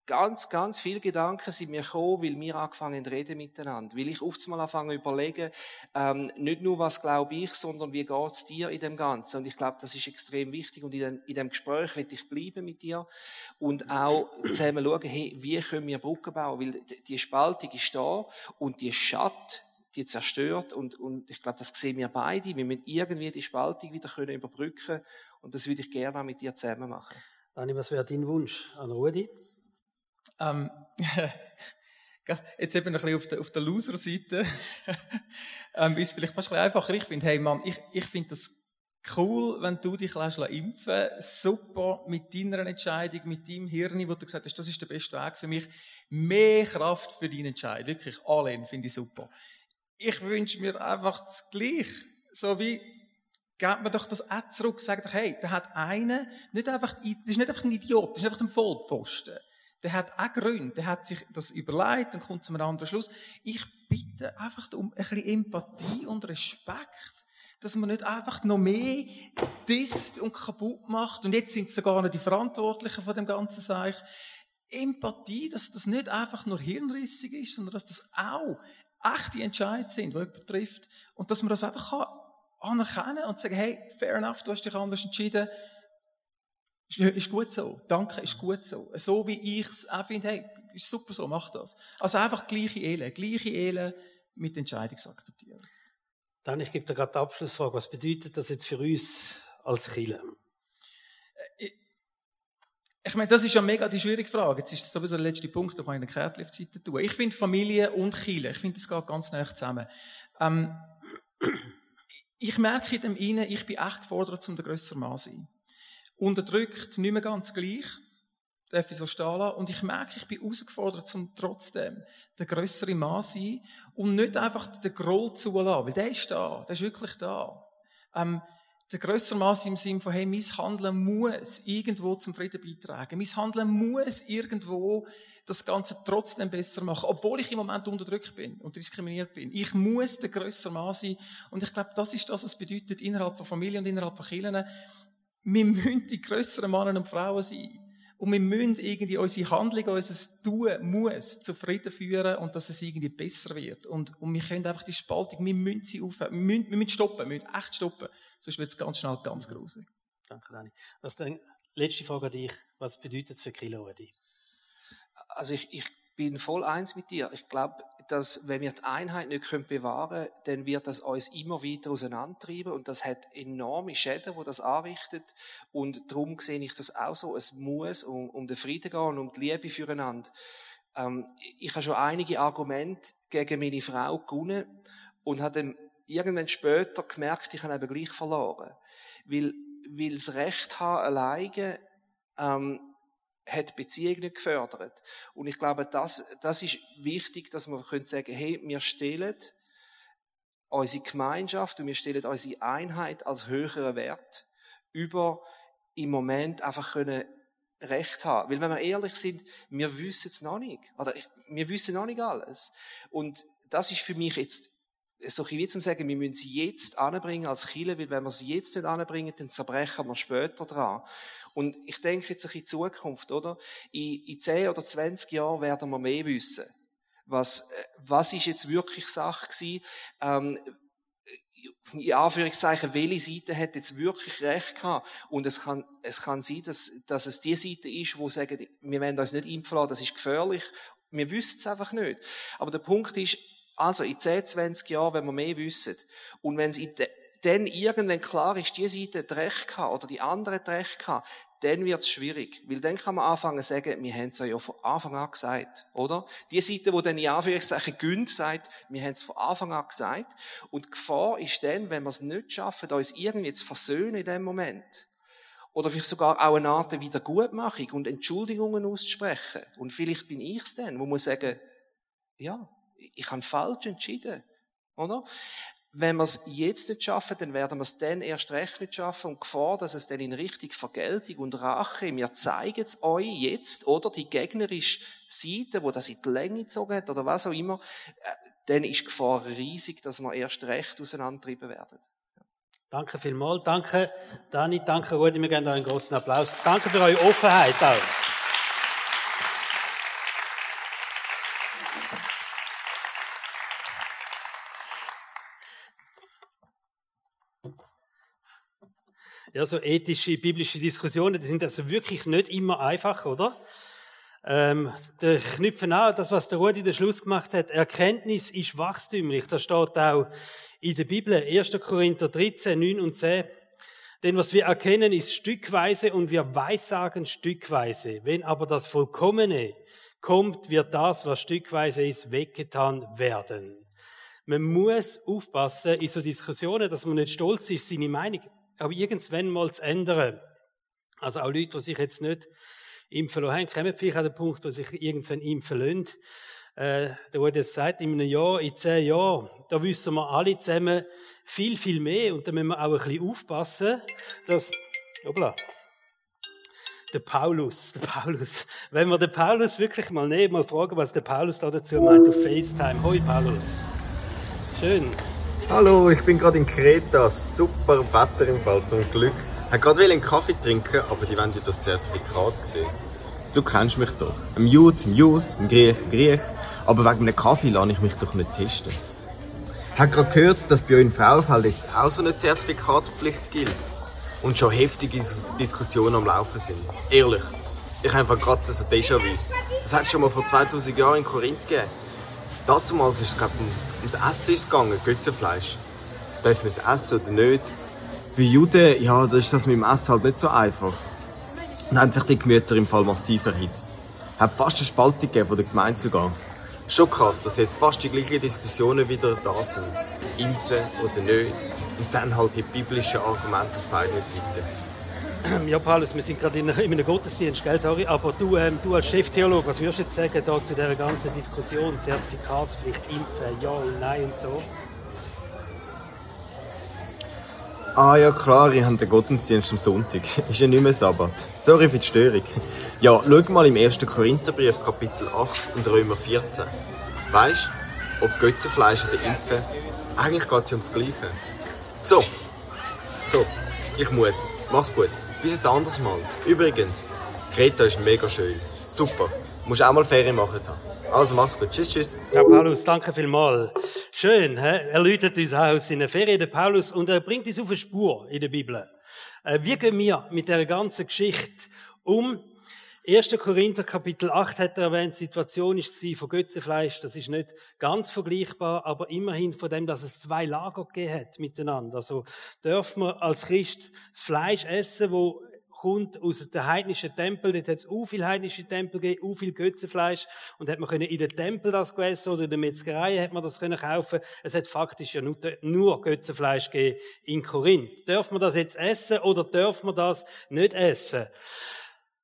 Speaker 2: ganz, ganz viele Gedanken sind mir gekommen, weil wir angefangen reden miteinander. Weil ich oft mal anfangen zu überlegen, ähm, nicht nur was glaube ich, sondern wie geht's dir in dem Ganzen. Und ich glaube, das ist extrem wichtig. Und in dem, in dem Gespräch will ich bleiben mit dir und auch zusammen schauen, hey, wie können wir Brücken bauen? Weil die Spaltung ist da und die Schatt, die zerstört und, und ich glaube, das sehen wir beide. Wir müssen irgendwie die Spaltung wieder können überbrücken und das würde ich gerne auch mit dir zusammen machen.
Speaker 1: Dani, was wäre dein Wunsch an Rudi?
Speaker 3: Ähm, jetzt eben ein bisschen auf der, der Loser-Seite. ähm, ist vielleicht fast ein einfacher. Ich finde, hey Mann, ich, ich finde das cool, wenn du dich lässt impfen Super mit deiner Entscheidung, mit deinem Hirn, wo du gesagt hast, das ist der beste Weg für mich. Mehr Kraft für deine Entscheidung. Wirklich, allein finde ich super. Ich wünsche mir einfach das Gleiche. So wie, gebt mir doch das auch zurück, sagt doch, hey, der hat einen, nicht einfach, das ist nicht einfach ein Idiot, das ist einfach ein Vollpfosten der hat auch Gründe, der hat sich das überlegt und kommt zu einem anderen Schluss. Ich bitte einfach um ein bisschen Empathie und Respekt, dass man nicht einfach noch mehr disst und kaputt macht. Und jetzt sind es sogar noch die Verantwortlichen von dem ganzen Seich. Empathie, dass das nicht einfach nur hirnrissig ist, sondern dass das auch echte Entscheidungen sind, die jemand trifft. Und dass man das einfach anerkennen kann und sagen, hey, fair enough, du hast dich anders entschieden, ist gut so. Danke, ist gut so. So wie ich es auch finde, hey, ist super so, mach das. Also einfach gleiche Ehe, gleiche Ehe mit Entscheidungsakzeptieren.
Speaker 1: Dann, ich gebe dir gerade die Abschlussfrage. Was bedeutet das jetzt für uns als Killer?
Speaker 3: ich meine, das ist ja mega die schwierige Frage. Jetzt ist es sowieso der letzte Punkt, da kann ich eine Kärtchen auf die Seite tun. Ich finde Familie und Kirche, ich finde, das geht ganz nah zusammen. Ähm, ich merke in dem Innen, ich bin echt gefordert, um der grössere Mann zu sein. Unterdrückt, nicht mehr ganz gleich, darf ich so stehen lassen. Und ich merke, ich bin herausgefordert, um trotzdem der grössere Mann zu sein und nicht einfach den Groll zulassen, weil der ist da, der ist wirklich da. Ähm, der grössere Maß im Sinne von, hey, mein Handeln muss irgendwo zum Frieden beitragen. Mein Handeln muss irgendwo das Ganze trotzdem besser machen, obwohl ich im Moment unterdrückt bin und diskriminiert bin. Ich muss der grössere Maß sein. Und ich glaube, das ist das, was es bedeutet innerhalb von Familie und innerhalb von Kirchen. Wir müssen die grösseren Männer und Frauen sein. Und wir müssen irgendwie unsere Handlung, unser Tun muss zu Frieden führen und dass es irgendwie besser wird. Und, und wir können einfach die Spaltung, wir müssen sie aufhören. Wir müssen, wir müssen stoppen, wir müssen echt stoppen. Sonst wird es ganz schnell ganz gruselig.
Speaker 1: Danke, Dani. Was dann, letzte Frage an dich. Was bedeutet es für Kilo,
Speaker 2: Also ich, ich bin voll eins mit dir. Ich glaube, dass wenn wir die Einheit nicht bewahren können, dann wird das uns immer weiter auseinandertreiben und das hat enorme Schäden, wo das anrichtet. Und darum sehe ich das auch so. Es muss um, um den Frieden gehen und um die Liebe füreinander. Ähm, ich habe schon einige Argumente gegen meine Frau gewonnen und habe dann irgendwann später gemerkt, ich habe eben gleich verloren. Weil, weil das Recht haben alleine, ähm, hat Beziehungen gefördert. Und ich glaube, das, das ist wichtig, dass wir können sagen, hey, wir stellen unsere Gemeinschaft und wir stellen unsere Einheit als höheren Wert über im Moment einfach können Recht haben. Weil wenn wir ehrlich sind, wir wissen es noch nicht. Oder wir wissen noch nicht alles. Und das ist für mich jetzt so ein wie zum sagen, wir müssen sie jetzt anbringen als Chile, weil wenn wir sie jetzt nicht anbringen, dann zerbrechen wir später dran. Und ich denke jetzt ein in Zukunft, oder? In, in 10 oder 20 Jahren werden wir mehr wissen. Was, äh, was ist jetzt wirklich Sache gewesen? Ähm, in Anführungszeichen, welche Seite hat jetzt wirklich recht gehabt? Und es kann, es kann sein, dass, dass es die Seite ist, wo sagen, wir werden uns nicht impfen lassen, das ist gefährlich. Wir wissen es einfach nicht. Aber der Punkt ist, also in 10, 20 Jahren, wenn wir mehr wissen, und wenn es dann irgendwann klar ist, die Seite hat recht gehabt oder die andere hat recht gehabt, dann wird es schwierig. Weil dann kann man anfangen zu sagen, wir haben es ja von Anfang an gesagt, oder? Die Seite, die dann in Anführungszeichen gönnt, sagt, wir haben es von Anfang an gesagt. Und die Gefahr ist dann, wenn wir es nicht schaffen, uns irgendwie zu versöhnen in dem Moment. Oder vielleicht sogar auch eine Art der Wiedergutmachung und Entschuldigungen auszusprechen. Und vielleicht bin ich es dann, wo man sagen, ja, ich habe falsch entschieden. Oder? wenn wir es jetzt nicht schaffen, dann werden wir es dann erst recht nicht schaffen. Und Gefahr, dass es dann in Richtung Vergeltung und Rache, wir zeigen es euch jetzt, oder die gegnerische Seite, wo das in die Länge gezogen hat, oder was auch immer, äh, dann ist die Gefahr riesig, dass wir erst recht auseinandertrieben werden.
Speaker 1: Danke vielmals. Danke, Dani. Danke, Rudi. Wir geben euch einen großen Applaus. Danke für eure Offenheit auch. Ja, so ethische, biblische Diskussionen, die sind also wirklich nicht immer einfach, oder? Ähm, der knüpfen an, das, was der Rudi den Schluss gemacht hat. Erkenntnis ist wachstümlich. Das steht auch in der Bibel, 1. Korinther 13, 9 und 10. Denn was wir erkennen, ist stückweise und wir weissagen stückweise. Wenn aber das Vollkommene kommt, wird das, was stückweise ist, weggetan werden. Man muss aufpassen in so Diskussionen, dass man nicht stolz ist, seine Meinung auch irgendwann mal zu ändern. Also auch Leute, die sich jetzt nicht impfen lassen, kommen vielleicht an den Punkt, wo sich irgendwann impfen lassen. Äh, da wurde jetzt gesagt, in einem Jahr, in zehn Jahren, da wissen wir alle zusammen viel, viel mehr und da müssen wir auch ein bisschen aufpassen, dass, hoppla, der Paulus, der Paulus, wenn wir den Paulus wirklich mal nehmen, mal fragen, was der Paulus da dazu meint auf FaceTime. Hoi Paulus. Schön.
Speaker 4: Hallo, ich bin gerade in Kreta. Super Wetter im Fall, zum Glück. Ich wollte gerade einen Kaffee trinken, aber die wollen ja das Zertifikat sehen. Du kennst mich doch. Ein Jude, ein Jude, ein Griech, ein Griech. Aber wegen einem Kaffee lasse ich mich doch nicht testen. Ich habe gerade gehört, dass bei euch in Frauenfeld jetzt auch so eine Zertifikatspflicht gilt. Und schon heftige Diskussionen am Laufen sind. Ehrlich. Ich habe einfach gerade so Déjà-vu. Das hat es schon mal vor 2000 Jahren in Korinth gegeben. Damals ist es, glaube ums Essen gegangen, Götzenfleisch. Darf man es essen oder nicht? Für Juden, ja, da ist das mit dem Essen halt nicht so einfach. Dann haben sich die Gemüter im Fall massiv erhitzt. Hat fast eine Spaltung gegeben von der Gemeinde sogar. Schon krass, dass jetzt fast die gleichen Diskussionen wieder da sind. Impfen oder nicht. Und dann halt die biblischen Argumente auf beiden Seiten.
Speaker 1: Ja, Paulus, wir sind gerade in, in einem Gottesdienst, gell, sorry, aber du, ähm, du als Cheftheologe, was würdest du jetzt sagen da zu dieser ganzen Diskussion, Zertifikatspflicht, Impfen, ja und nein und so?
Speaker 4: Ah ja klar, ich habe den Gottesdienst am Sonntag. Ist ja nicht mehr Sabbat. Sorry für die Störung. Ja, schau mal im 1. Korintherbrief Kapitel 8 und Römer 14. Weißt du, ob Götzenfleisch oder Impfen, eigentlich geht es ja ums Gleiche. So. So, ich muss. Mach's gut. Bis ein anderes Mal. Übrigens, Kreta ist mega schön. Super. Du musst auch mal Ferien machen. Also mach's gut. Tschüss, tschüss.
Speaker 1: Herr Paulus, danke vielmals. Schön, he? er läutet uns auch aus seiner Ferien, der Paulus, und er bringt uns auf eine Spur in der Bibel. Äh, wie gehen wir mit der ganzen Geschichte um? 1. Korinther Kapitel 8 hat er erwähnt, die Situation ist sie von Götzenfleisch. Das ist nicht ganz vergleichbar, aber immerhin von dem, dass es zwei Lager gegeben hat miteinander. Also dürfen wir als Christ das Fleisch essen, wo kommt aus den heidnischen Tempel. Dort hat es auch viele heidnische Tempel gegeben, auch viel Götzenfleisch. Und hat man können in den Tempel das essen oder in der Metzgerei hat man das können kaufen. Es hat faktisch ja nur, nur Götzenfleisch gegeben in Korinth. Dürfen wir das jetzt essen oder dürfen wir das nicht essen?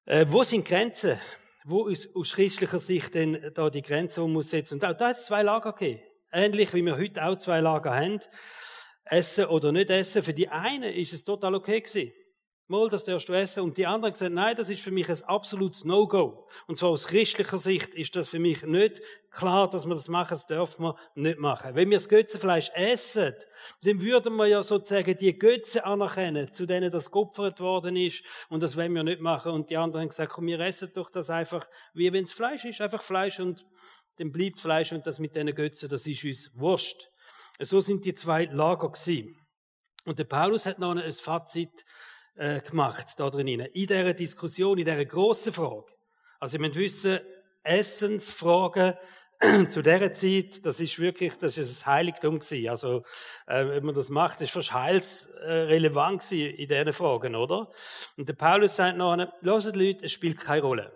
Speaker 1: Äh, wo sind Grenzen? Wo ist aus christlicher Sicht denn da die Grenze, die man setzen? Und auch da hat es zwei Lager gegeben. Ähnlich wie wir heute auch zwei Lager haben. Essen oder nicht essen. Für die einen ist es total okay gewesen. Mal, das darfst du essen. Und die anderen gesagt, nein, das ist für mich ein absolutes No-Go. Und zwar aus christlicher Sicht ist das für mich nicht klar, dass wir das machen, das dürfen wir nicht machen. Wenn wir das Götzenfleisch essen, dann würden wir ja sozusagen die Götze anerkennen, zu denen das geopfert worden ist. Und das wollen wir nicht machen. Und die anderen haben gesagt, komm, wir essen doch das einfach, wie wenn es Fleisch ist, einfach Fleisch und dann bleibt Fleisch und das mit diesen Götzen, das ist uns wurscht. So sind die zwei Lager gewesen. Und der Paulus hat noch ein Fazit äh, gemacht da drin. In dieser Diskussion, in dieser grossen Frage. Also, ihr müsst wissen, Essensfragen zu dieser Zeit, das ist wirklich, das ist ein Heiligtum gewesen. Also, äh, wenn man das macht, ist fast heilsrelevant gewesen in diesen Fragen, oder? Und der Paulus sagt noch, hört Leute, es spielt keine Rolle.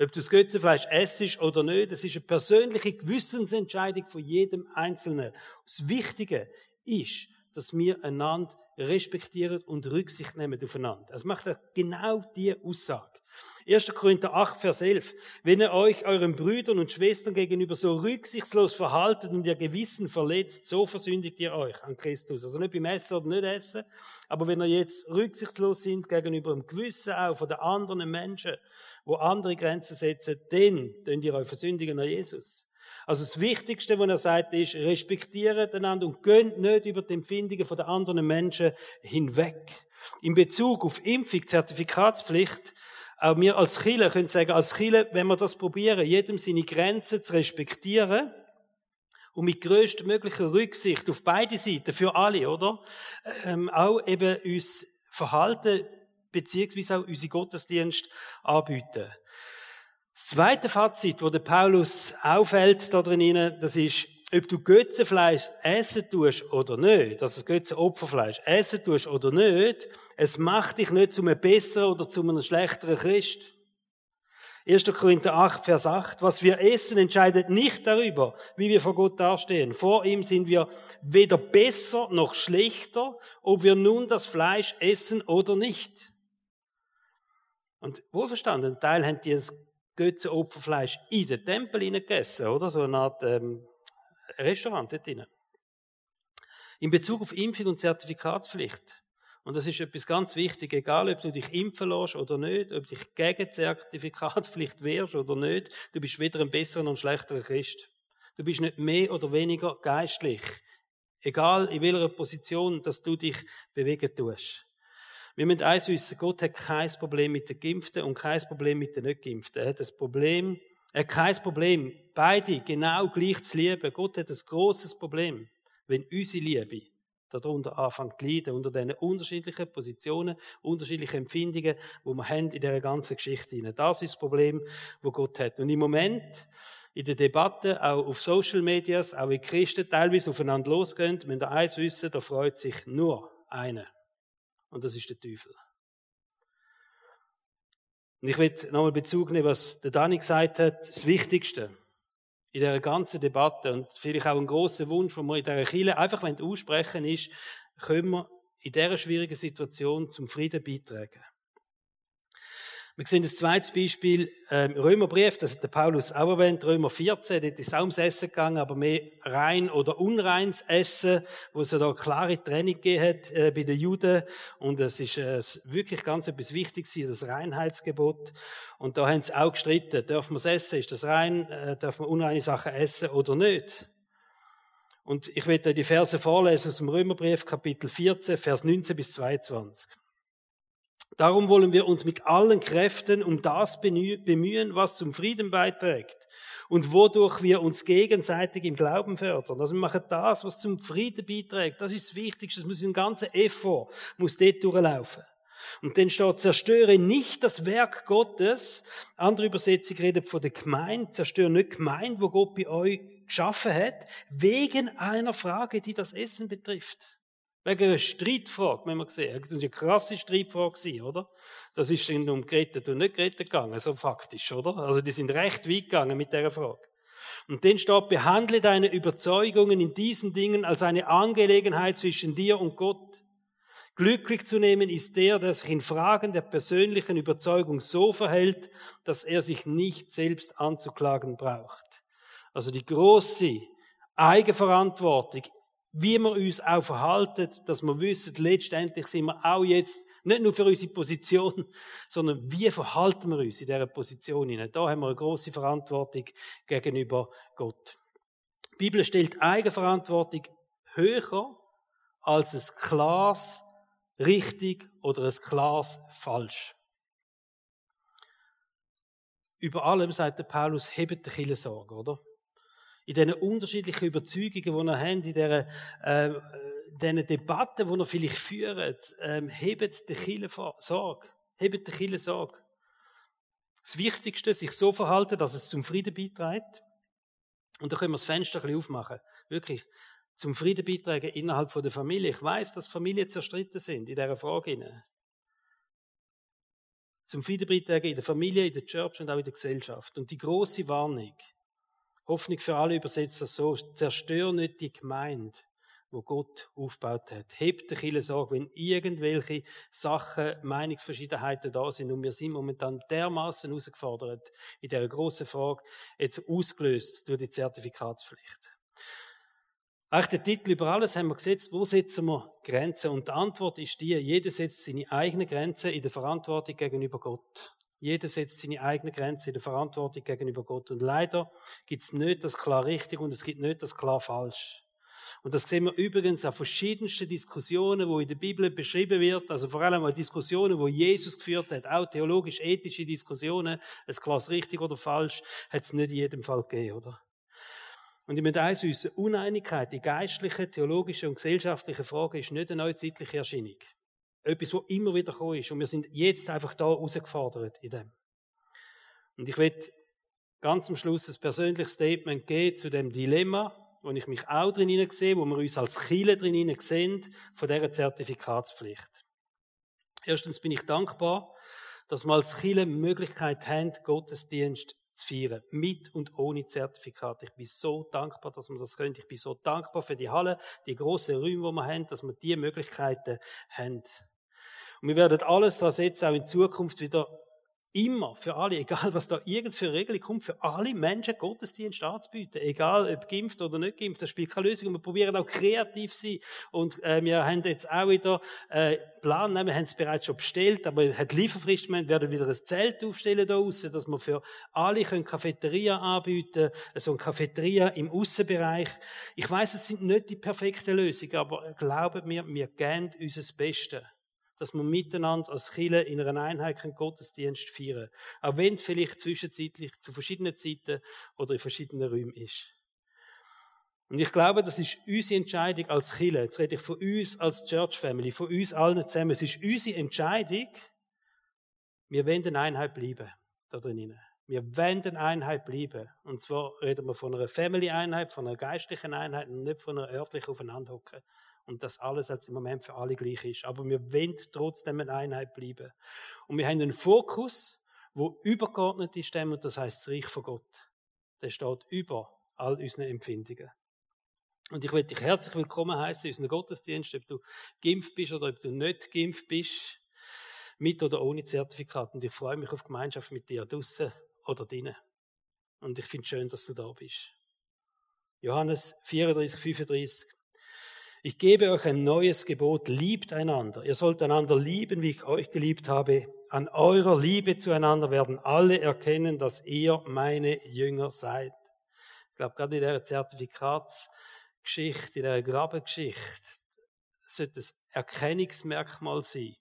Speaker 1: Ob du das Götzenfleisch essst oder nicht, das ist eine persönliche Gewissensentscheidung von jedem Einzelnen. Das Wichtige ist, dass wir einander respektieren und Rücksicht nehmen aufeinander. Das macht er genau die Aussage. 1. Korinther 8, Vers 11. Wenn ihr euch euren Brüdern und Schwestern gegenüber so rücksichtslos verhaltet und ihr Gewissen verletzt, so versündigt ihr euch an Christus. Also nicht beim Essen oder nicht Essen, aber wenn ihr jetzt rücksichtslos sind gegenüber dem Gewissen auch von den anderen Menschen, wo andere Grenzen setzen, dann könnt ihr euch versündigen an Jesus. Also das Wichtigste, was er sagt, ist, respektiert einander und gönnt nicht über die Empfindungen der anderen Menschen hinweg. In Bezug auf Impfung, Zertifikatspflicht, auch wir als Chile können sagen, als Chile, wenn wir das probieren, jedem seine Grenzen zu respektieren, und mit größtmöglicher Rücksicht auf beide Seiten, für alle, oder? Ähm, auch eben uns Verhalten, beziehungsweise auch unsere Gottesdienst anbieten. Das zweite Fazit, wo der Paulus auffällt da drin, das ist, ob du Götzenfleisch essen tust oder nicht, also Götzenopferfleisch essen tust oder nicht, es macht dich nicht zu einem besseren oder zu einem schlechteren Christ. 1. Korinther 8, Vers 8. Was wir essen, entscheidet nicht darüber, wie wir vor Gott dastehen. Vor ihm sind wir weder besser noch schlechter, ob wir nun das Fleisch essen oder nicht. Und wohlverstanden, ein Teil haben die Götzenopferfleisch in den Tempel gegessen, oder? So eine Art ähm, Restaurant dort drin. In Bezug auf Impfung und Zertifikatspflicht. Und das ist etwas ganz wichtig, egal ob du dich impfen lässt oder nicht, ob du dich gegen Zertifikatspflicht wehrst oder nicht, du bist weder ein besserer noch ein schlechterer Christ. Du bist nicht mehr oder weniger geistlich. Egal in welcher Position, dass du dich bewegen tust. Wir müssen eins wissen, Gott hat kein Problem mit den Geimpften und kein Problem mit den Nicht-Geimpften. Er hat das Problem, er hat kein Problem, beide genau gleich zu lieben. Gott hat ein großes Problem, wenn unsere Liebe darunter anfängt zu leiden, unter diesen unterschiedlichen Positionen, unterschiedlichen Empfindungen, wo wir haben in dieser ganzen Geschichte. Das ist das Problem, wo Gott hat. Und im Moment, in der Debatte, auch auf Social Medias, auch in Christen teilweise aufeinander losgehen, müssen wir eins wissen, da freut sich nur einer. Und das ist der Teufel. Und ich will nochmal Bezug nehmen, was der Dani gesagt hat. Das Wichtigste in dieser ganzen Debatte und vielleicht auch ein großer Wunsch, den wir in dieser Kirche einfach aussprechen ist, können wir in dieser schwierigen Situation zum Frieden beitragen. Wir sehen das zweite Beispiel ähm, Römerbrief, das hat der Paulus auch erwähnt, Römer 14, dort ist es auch ums Essen gegangen, aber mehr rein oder unreins Essen, wo es ja da eine klare Trennung gegeben hat äh, bei den Juden und es ist äh, wirklich ganz etwas Wichtiges das Reinheitsgebot und da haben sie auch gestritten, dürfen wir es essen, ist das rein, äh, dürfen wir unreine Sachen essen oder nicht? Und ich werde die Verse vorlesen aus dem Römerbrief, Kapitel 14, Vers 19 bis 22. Darum wollen wir uns mit allen Kräften um das bemühen, was zum Frieden beiträgt und wodurch wir uns gegenseitig im Glauben fördern. Also wir machen das, was zum Frieden beiträgt. Das ist das Wichtigste. Das muss ein ganzer Effort muss dort durchlaufen. Und dann steht, zerstöre nicht das Werk Gottes. Andere Übersetzung redet von der Gemeinde. Zerstöre nicht Gemeinde, wo Gott bei euch geschaffen hat, wegen einer Frage, die das Essen betrifft. Wegen einer Streitfrage, wenn wir gesehen. Das war eine krasse Streitfrage, oder? Das ist dann um gerettet und nicht gerettet gegangen, so faktisch, oder? Also die sind recht weit gegangen mit dieser Frage. Und dann steht, behandle deine Überzeugungen in diesen Dingen als eine Angelegenheit zwischen dir und Gott. Glücklich zu nehmen ist der, der sich in Fragen der persönlichen Überzeugung so verhält, dass er sich nicht selbst anzuklagen braucht. Also die große Eigenverantwortung wie wir uns auch verhalten, dass wir wissen, letztendlich sind wir auch jetzt nicht nur für unsere Position, sondern wie verhalten wir uns in dieser Position Da haben wir eine große Verantwortung gegenüber Gott. Die Bibel stellt Eigenverantwortung höher als ein klares richtig oder ein klares falsch. Über allem sagt der Paulus, hebt die Sorge, oder? In diesen unterschiedlichen Überzeugungen, die er hat, in dieser, äh, diesen Debatten, die er vielleicht führt, ähm, hebt der Kille Sorge. Hebt der Kille Sorge. Das Wichtigste, sich so verhalten, dass es zum Frieden beiträgt. Und da können wir das Fenster ein bisschen aufmachen. Wirklich. Zum Frieden beitragen innerhalb der Familie. Ich weiß, dass Familien zerstritten sind in dieser Frage. Zum Frieden beitragen in der Familie, in der Church und auch in der Gesellschaft. Und die große Warnung, Hoffnung für alle übersetzt das so, zerstör nicht die Gemeinde, wo Gott aufgebaut hat. Hebt dich Kirche Sorge, wenn irgendwelche Sachen, Meinungsverschiedenheiten da sind und wir sind momentan dermaßen herausgefordert in dieser grossen Frage, jetzt ausgelöst durch die Zertifikatspflicht. Auch der Titel über alles haben wir gesetzt, wo setzen wir Grenzen? Und die Antwort ist die, jeder setzt seine eigene Grenze in der Verantwortung gegenüber Gott. Jeder setzt seine eigene Grenze in der Verantwortung gegenüber Gott. Und leider gibt es nicht das klar richtig und es gibt nicht das klar falsch. Und das sehen wir übrigens auf verschiedensten Diskussionen, wo in der Bibel beschrieben wird, also vor allem auch Diskussionen, wo Jesus geführt hat, auch theologisch-ethische Diskussionen, es klar richtig oder falsch, hat es nicht in jedem Fall gegeben, oder? Und ich möchte eins wissen, Uneinigkeit, die geistliche, theologische und gesellschaftliche Frage ist nicht eine neuzeitliche Erscheinung. Etwas, wo immer wieder gekommen ist. Und wir sind jetzt einfach da herausgefordert in dem. Und ich will ganz am Schluss ein persönliches Statement geben zu dem Dilemma, wo ich mich auch drin sehe, wo wir uns als Chile drin sehen, von dieser Zertifikatspflicht. Erstens bin ich dankbar, dass wir als Chile die Möglichkeit haben, Gottesdienst zu feiern. Mit und ohne Zertifikat. Ich bin so dankbar, dass wir das können. Ich bin so dankbar für die Halle, die grossen Räume, die wir haben, dass wir diese Möglichkeiten haben. Und wir werden alles das jetzt auch in Zukunft wieder immer für alle, egal was da irgend für Regelung kommt, für alle Menschen Gottesdienst anzubieten. Egal ob geimpft oder nicht geimpft, das spielt keine Lösung. Und wir probieren auch kreativ zu sein. Und äh, wir haben jetzt auch wieder äh, Plan, nein, wir haben es bereits schon bestellt, aber hat Lieferfrist, wir werden wieder ein Zelt aufstellen da außen, dass wir für alle können Cafeteria anbieten, so ein Cafeteria im Außenbereich. Ich weiß, es sind nicht die perfekten Lösungen, aber glaubt mir, wir geben uns das Beste dass wir miteinander als Chile in einer Einheit einen Gottesdienst feiern Auch wenn es vielleicht zwischenzeitlich zu verschiedenen Zeiten oder in verschiedenen Räumen ist. Und ich glaube, das ist unsere Entscheidung als Chile. Jetzt rede ich von uns als Church Family, von uns allen zusammen. Es ist unsere Entscheidung, wir wollen eine Einheit bleiben, da drinnen. Wir wollen eine Einheit bleiben. Und zwar reden wir von einer Family-Einheit, von einer geistlichen Einheit und nicht von einer örtlichen Aufeinanderhocken und das alles als im Moment für alle gleich ist. Aber wir wollen trotzdem eine Einheit bleiben. Und wir haben einen Fokus, wo übergeordnet ist dem, und das heißt das Reich von Gott. Der steht über all unseren Empfindungen. Und ich möchte dich herzlich willkommen heißen in unseren Gottesdienst, ob du geimpft bist oder ob du nicht geimpft bist, mit oder ohne Zertifikat. Und ich freue mich auf Gemeinschaft mit dir draußen oder drinnen. Und ich finde es schön, dass du da bist. Johannes 34, 35. Ich gebe euch ein neues Gebot, liebt einander. Ihr sollt einander lieben, wie ich euch geliebt habe. An eurer Liebe zueinander werden alle erkennen, dass ihr meine Jünger seid. Ich glaube, gerade in dieser Zertifikatsgeschichte, in dieser Grabengeschichte, sollte es Erkennungsmerkmal sein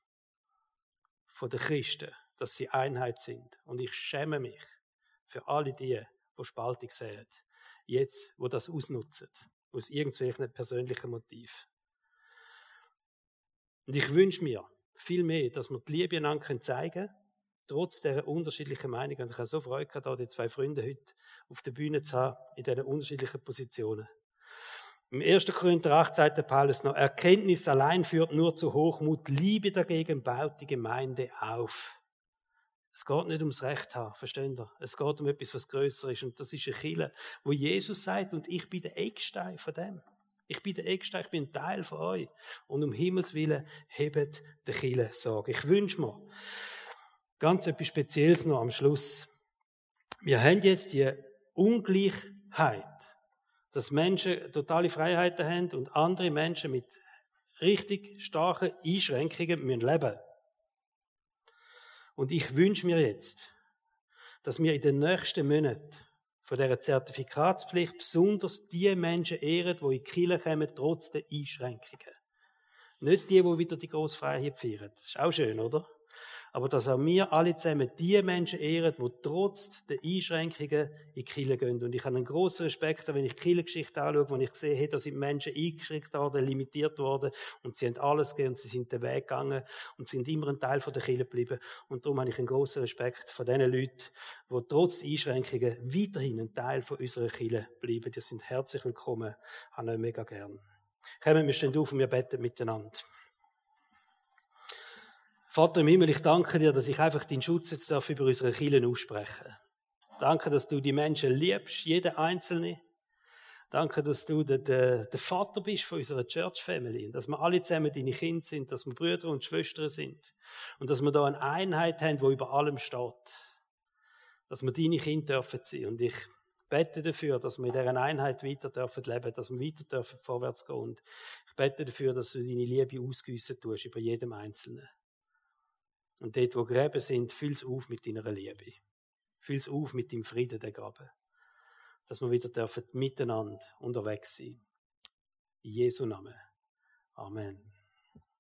Speaker 1: von den Christen, dass sie Einheit sind. Und ich schäme mich für alle die, die Spaltung sehen, jetzt, wo das ausnutzen aus irgendwelchen persönlichen Motiv. Und ich wünsche mir viel mehr, dass wir die Liebe einander zeigen können, trotz dieser unterschiedlichen Meinungen. Und ich habe so Freude gehabt, die zwei Freunde heute auf der Bühne zu haben, in diesen unterschiedlichen Positionen. Im 1. Korinther 8 sagt der Paulus noch, Erkenntnis allein führt nur zu Hochmut, Liebe dagegen baut die Gemeinde auf. Es geht nicht ums Recht haben, versteht ihr? Es geht um etwas, was größer ist. Und das ist eine Kille, wo Jesus sagt, und ich bin der Eckstein von dem. Ich bin der Eckstein, ich bin ein Teil von euch. Und um Himmels Willen hebt der Kille Sorge. Ich wünsche mir ganz etwas Spezielles noch am Schluss. Wir haben jetzt die Ungleichheit, dass Menschen totale Freiheiten haben und andere Menschen mit richtig starken Einschränkungen müssen leben und ich wünsche mir jetzt, dass wir in den nächsten Monaten von dieser Zertifikatspflicht besonders die Menschen ehren, die in die Kirche kommen, trotz der Einschränkungen. Nicht die, die wieder die grosse Freiheit feiern. Das ist auch schön, oder? Aber dass auch wir alle zusammen die Menschen ehren, die trotz der Einschränkungen in die Kirche gehen. Und ich habe einen grossen Respekt, wenn ich die Kirchengeschichte anschaue, wo ich sehe, da sind Menschen eingeschränkt worden, limitiert worden und sie haben alles gegeben und sie sind den Weg gegangen und sind immer ein Teil der Kirche geblieben. Und darum habe ich einen grossen Respekt von diesen Leuten, die trotz der Einschränkungen weiterhin ein Teil von unserer Kirche bleiben. Die sind herzlich willkommen, habe ich mega gern. Kommen wir stehen auf und wir beten miteinander. Vater im Himmel, ich danke dir, dass ich einfach deinen Schutz jetzt darf über unsere Kielen aussprechen. Danke, dass du die Menschen liebst, jeden Einzelne. Danke, dass du der, der, der Vater bist von unserer Church Family. Dass wir alle zusammen deine Kinder sind, dass wir Brüder und Schwestern sind. Und dass wir da eine Einheit haben, die über allem steht. Dass wir deine Kinder dürfen sein. Und ich bete dafür, dass wir in dieser Einheit weiter dürfen leben, dass wir weiter dürfen vorwärts gehen. Und ich bete dafür, dass du deine Liebe ausgüssen tust über jedem Einzelnen. Und dort, wo Gräben sind, füll's auf mit deiner Liebe. Füll's auf mit dem Frieden der Graben. Dass wir wieder dürfen miteinander unterwegs sein. In Jesu Namen. Amen.